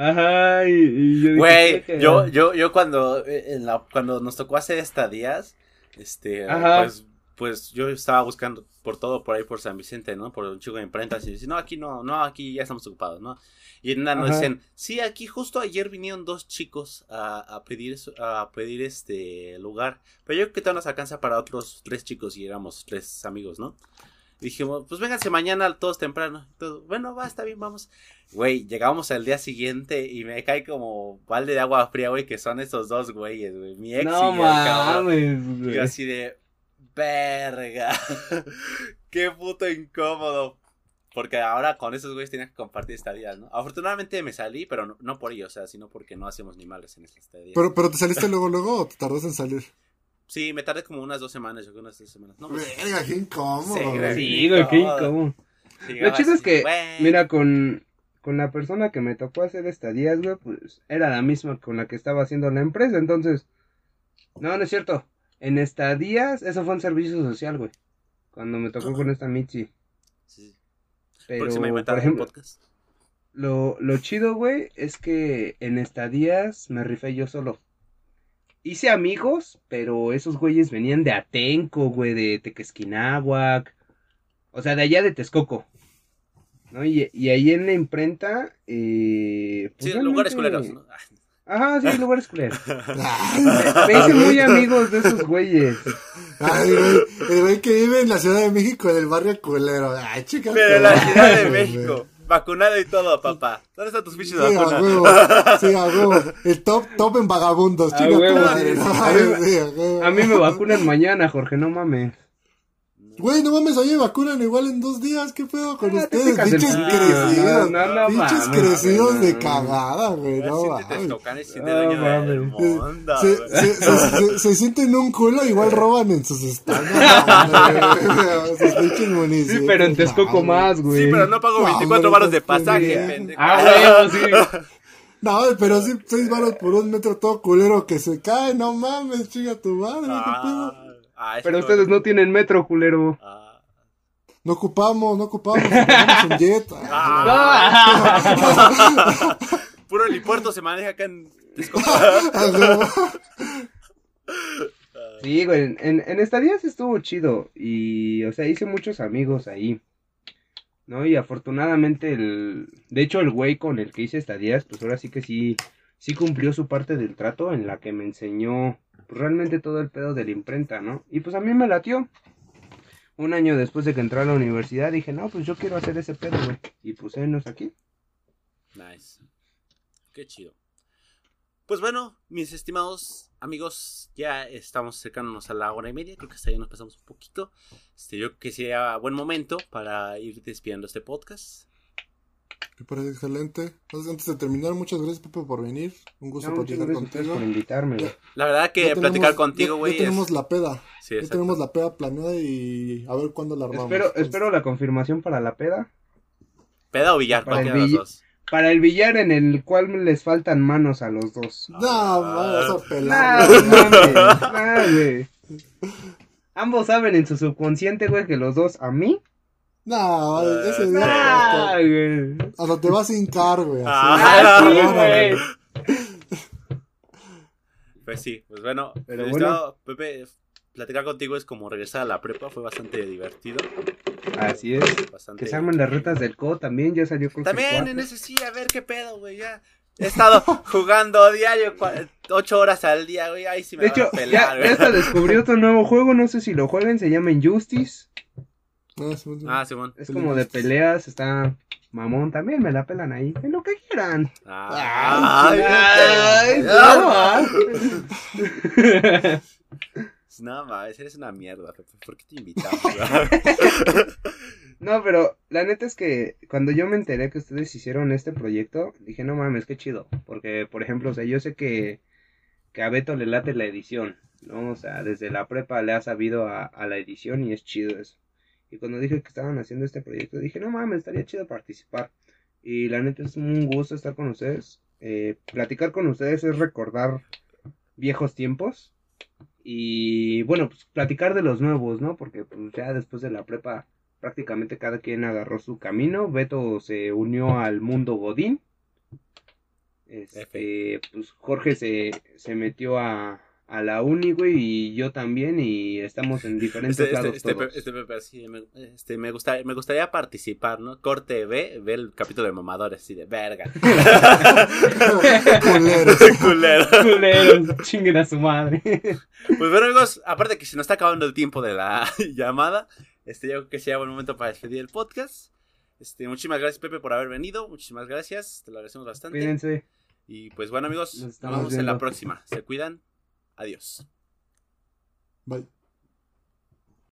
Ajá, y, y yo Güey, "Qué yo, cagado". yo, yo cuando, eh, en la, cuando nos tocó hacer estadías, este, Ajá. pues, pues yo estaba buscando por todo por ahí por San Vicente, ¿no? Por un chico de imprentas y dice, no, aquí no, no, aquí ya estamos ocupados, ¿no? Y en una nos dicen, sí, aquí justo ayer vinieron dos chicos a, a pedir a pedir este lugar, pero yo creo que todavía nos alcanza para otros tres chicos y éramos tres amigos, ¿no? Dijimos, pues vénganse mañana todos temprano. Todo, bueno, va, está bien, vamos. Güey, llegamos al día siguiente y me cae como balde de agua fría, güey, que son esos dos güeyes, güey. Mi ex No y el cabrón. güey. yo así de, verga. Qué puto incómodo. Porque ahora con esos güeyes tenía que compartir estadías, ¿no? Afortunadamente me salí, pero no, no por ello, o sea, sino porque no hacemos ni males en estadía. Pero, pero te saliste luego, luego o te tardas en salir. Sí, me tardé como unas dos semanas, yo creo unas tres semanas. No, Verga, qué incómodo. Sí, güey. Sí, güey, qué incómodo. Lo chido es que, "Güey". mira, con, con la persona que me tocó hacer estadías, güey, pues era la misma con la que estaba haciendo la empresa, entonces, no, no es cierto. En estadías, eso fue un servicio social, güey. Cuando me tocó con esta Mitzi. Sí, sí. Pero, por ejemplo, podcast. lo, lo chido, güey, es que en estadías me rifé yo solo. Hice amigos, pero esos güeyes venían de Atenco, güey, de Tequesquinahuac. O sea, de allá de Texcoco. ¿No? Y, y ahí en la imprenta. Eh, pues Sí, lugares realmente- culeros, ¿no? Ajá, sí, lugares culeros. Ay, Me hice muy amigos de esos güeyes. ay, güey, el güey que vive en la Ciudad de México, en el barrio culero. Ay, chica. Pero en la Ciudad de México, vacunado y todo, papá. ¿Dónde están tus de Sí, a vacuna? huevo. Sí, a huevo. El top, top en vagabundos. A sí, a huevo. A mí me vacunan mañana, Jorge, no mames. Güey, no mames, oye, vacunan igual en dos días. ¿Qué pedo con Ah, te ustedes? pico. crecidos. No, no, no pinches mames, crecidos no, de no. cagada, güey. No mames. Se, güey. se, se, se- se sienten un culo, igual roban en sus estados. Sus pinches municipios. Sí, pero en Texcoco no, más, güey. Sí, pero no pago No, 24 hombre, varos de pasaje, pendejo. Ah, huevo, sí. No, pero sí, seis varos por un metro todo culero que se cae. No mames, chica tu madre, ¿qué pedo? Ah, Pero ustedes no tienen metro, culero. Ah. No ocupamos, no ocupamos, ocupamos un jet. Ah. Puro helipuerto se maneja acá en. Sí, güey, en, en, en estadías estuvo chido y, o sea, hice muchos amigos ahí, ¿no? Y afortunadamente el, de hecho el güey con el que hice estadías, pues ahora sí que sí, sí cumplió su parte del trato en la que me enseñó pues, realmente todo el pedo de la imprenta, ¿no? Y pues a mí me latió. Un año después de que entré a la universidad dije, no, pues yo quiero hacer ese pedo, güey. Y pues enos aquí. Nice. Qué chido. Pues bueno, mis estimados amigos, ya estamos acercándonos a la hora y media. Creo que hasta ya nos pasamos un poquito. Este, yo creo que sería buen momento para ir despidiendo este podcast. Me parece excelente. Entonces, antes de terminar, muchas gracias, Pepe, por venir. Un gusto No, platicar contigo. por invitarme, güey. La verdad que Ya platicar tenemos- contigo, ya- güey. Ya, tenemos es- la peda. Sí, ya tenemos la peda planeada y a ver cuándo la armamos. Espero, Pues, espero la confirmación para la peda. Peda o billar, Para el cualquiera de los bill- dos. Para el billar en el cual les faltan manos a los dos. No, vamos a pelar. Ambos saben en su subconsciente, güey, que los dos a mí. No, ese día Nah, hasta, te vas a hincar, güey. así. Ah, Ah, sí, güey. Pues sí, pues bueno. Pero pues, bueno. no, Pepe, platicar contigo es como regresar a la prepa, fue bastante divertido. Así es. Bastante... Que se arman las retas del co también, ya salió que También en ese sí, a ver qué pedo, güey, ya. He estado jugando diario ocho horas al día, güey, ahí sí me De van a hecho, ya, pelar, ya güey. hasta descubrí otro nuevo juego, no sé si lo jueguen, se llama Injustice. Ah, sí, sí. Ah, Simón. Es como de peleas, está mamón también, me la pelan ahí, en lo que quieran. Ah, Ay, ay, Ay, ay, no, No, mames, eres una mierda, Pepe. ¿Por qué te invitamos? No, pero la neta es que cuando yo me enteré que ustedes hicieron este proyecto, dije, no mames, qué chido. Porque, por ejemplo, o sea, yo sé que, que a Beto le late la edición, ¿no? O sea, desde la prepa le ha sabido a, a la edición y es chido eso. Y cuando dije que estaban haciendo este proyecto, dije, no mames, estaría chido participar. Y la neta es un gusto estar con ustedes. Eh, platicar con ustedes es recordar viejos tiempos. Y bueno, pues platicar de los nuevos, ¿no? Porque pues ya después de la prepa prácticamente cada quien agarró su camino. Beto se unió al mundo Godín. Este, pues Jorge se, se metió a, a la uni, güey, y yo también, y estamos en diferentes Este, lados este, este, todos. Pepe- este Pepe, sí, me, este, me, gusta, me gustaría participar, ¿no? Corte B, ve el capítulo de mamadores, así de verga. Culeros. Culero. Culeros, chinguen a su madre. Pues bueno, amigos, aparte que se nos está acabando el tiempo de la llamada, este, yo creo que sea buen momento para despedir el podcast. Este, muchísimas gracias, Pepe, por haber venido. Muchísimas gracias, te lo agradecemos bastante. Cuídense. Y pues bueno, amigos, Nos nos vemos en la próxima. Se cuidan. Adiós. Bye.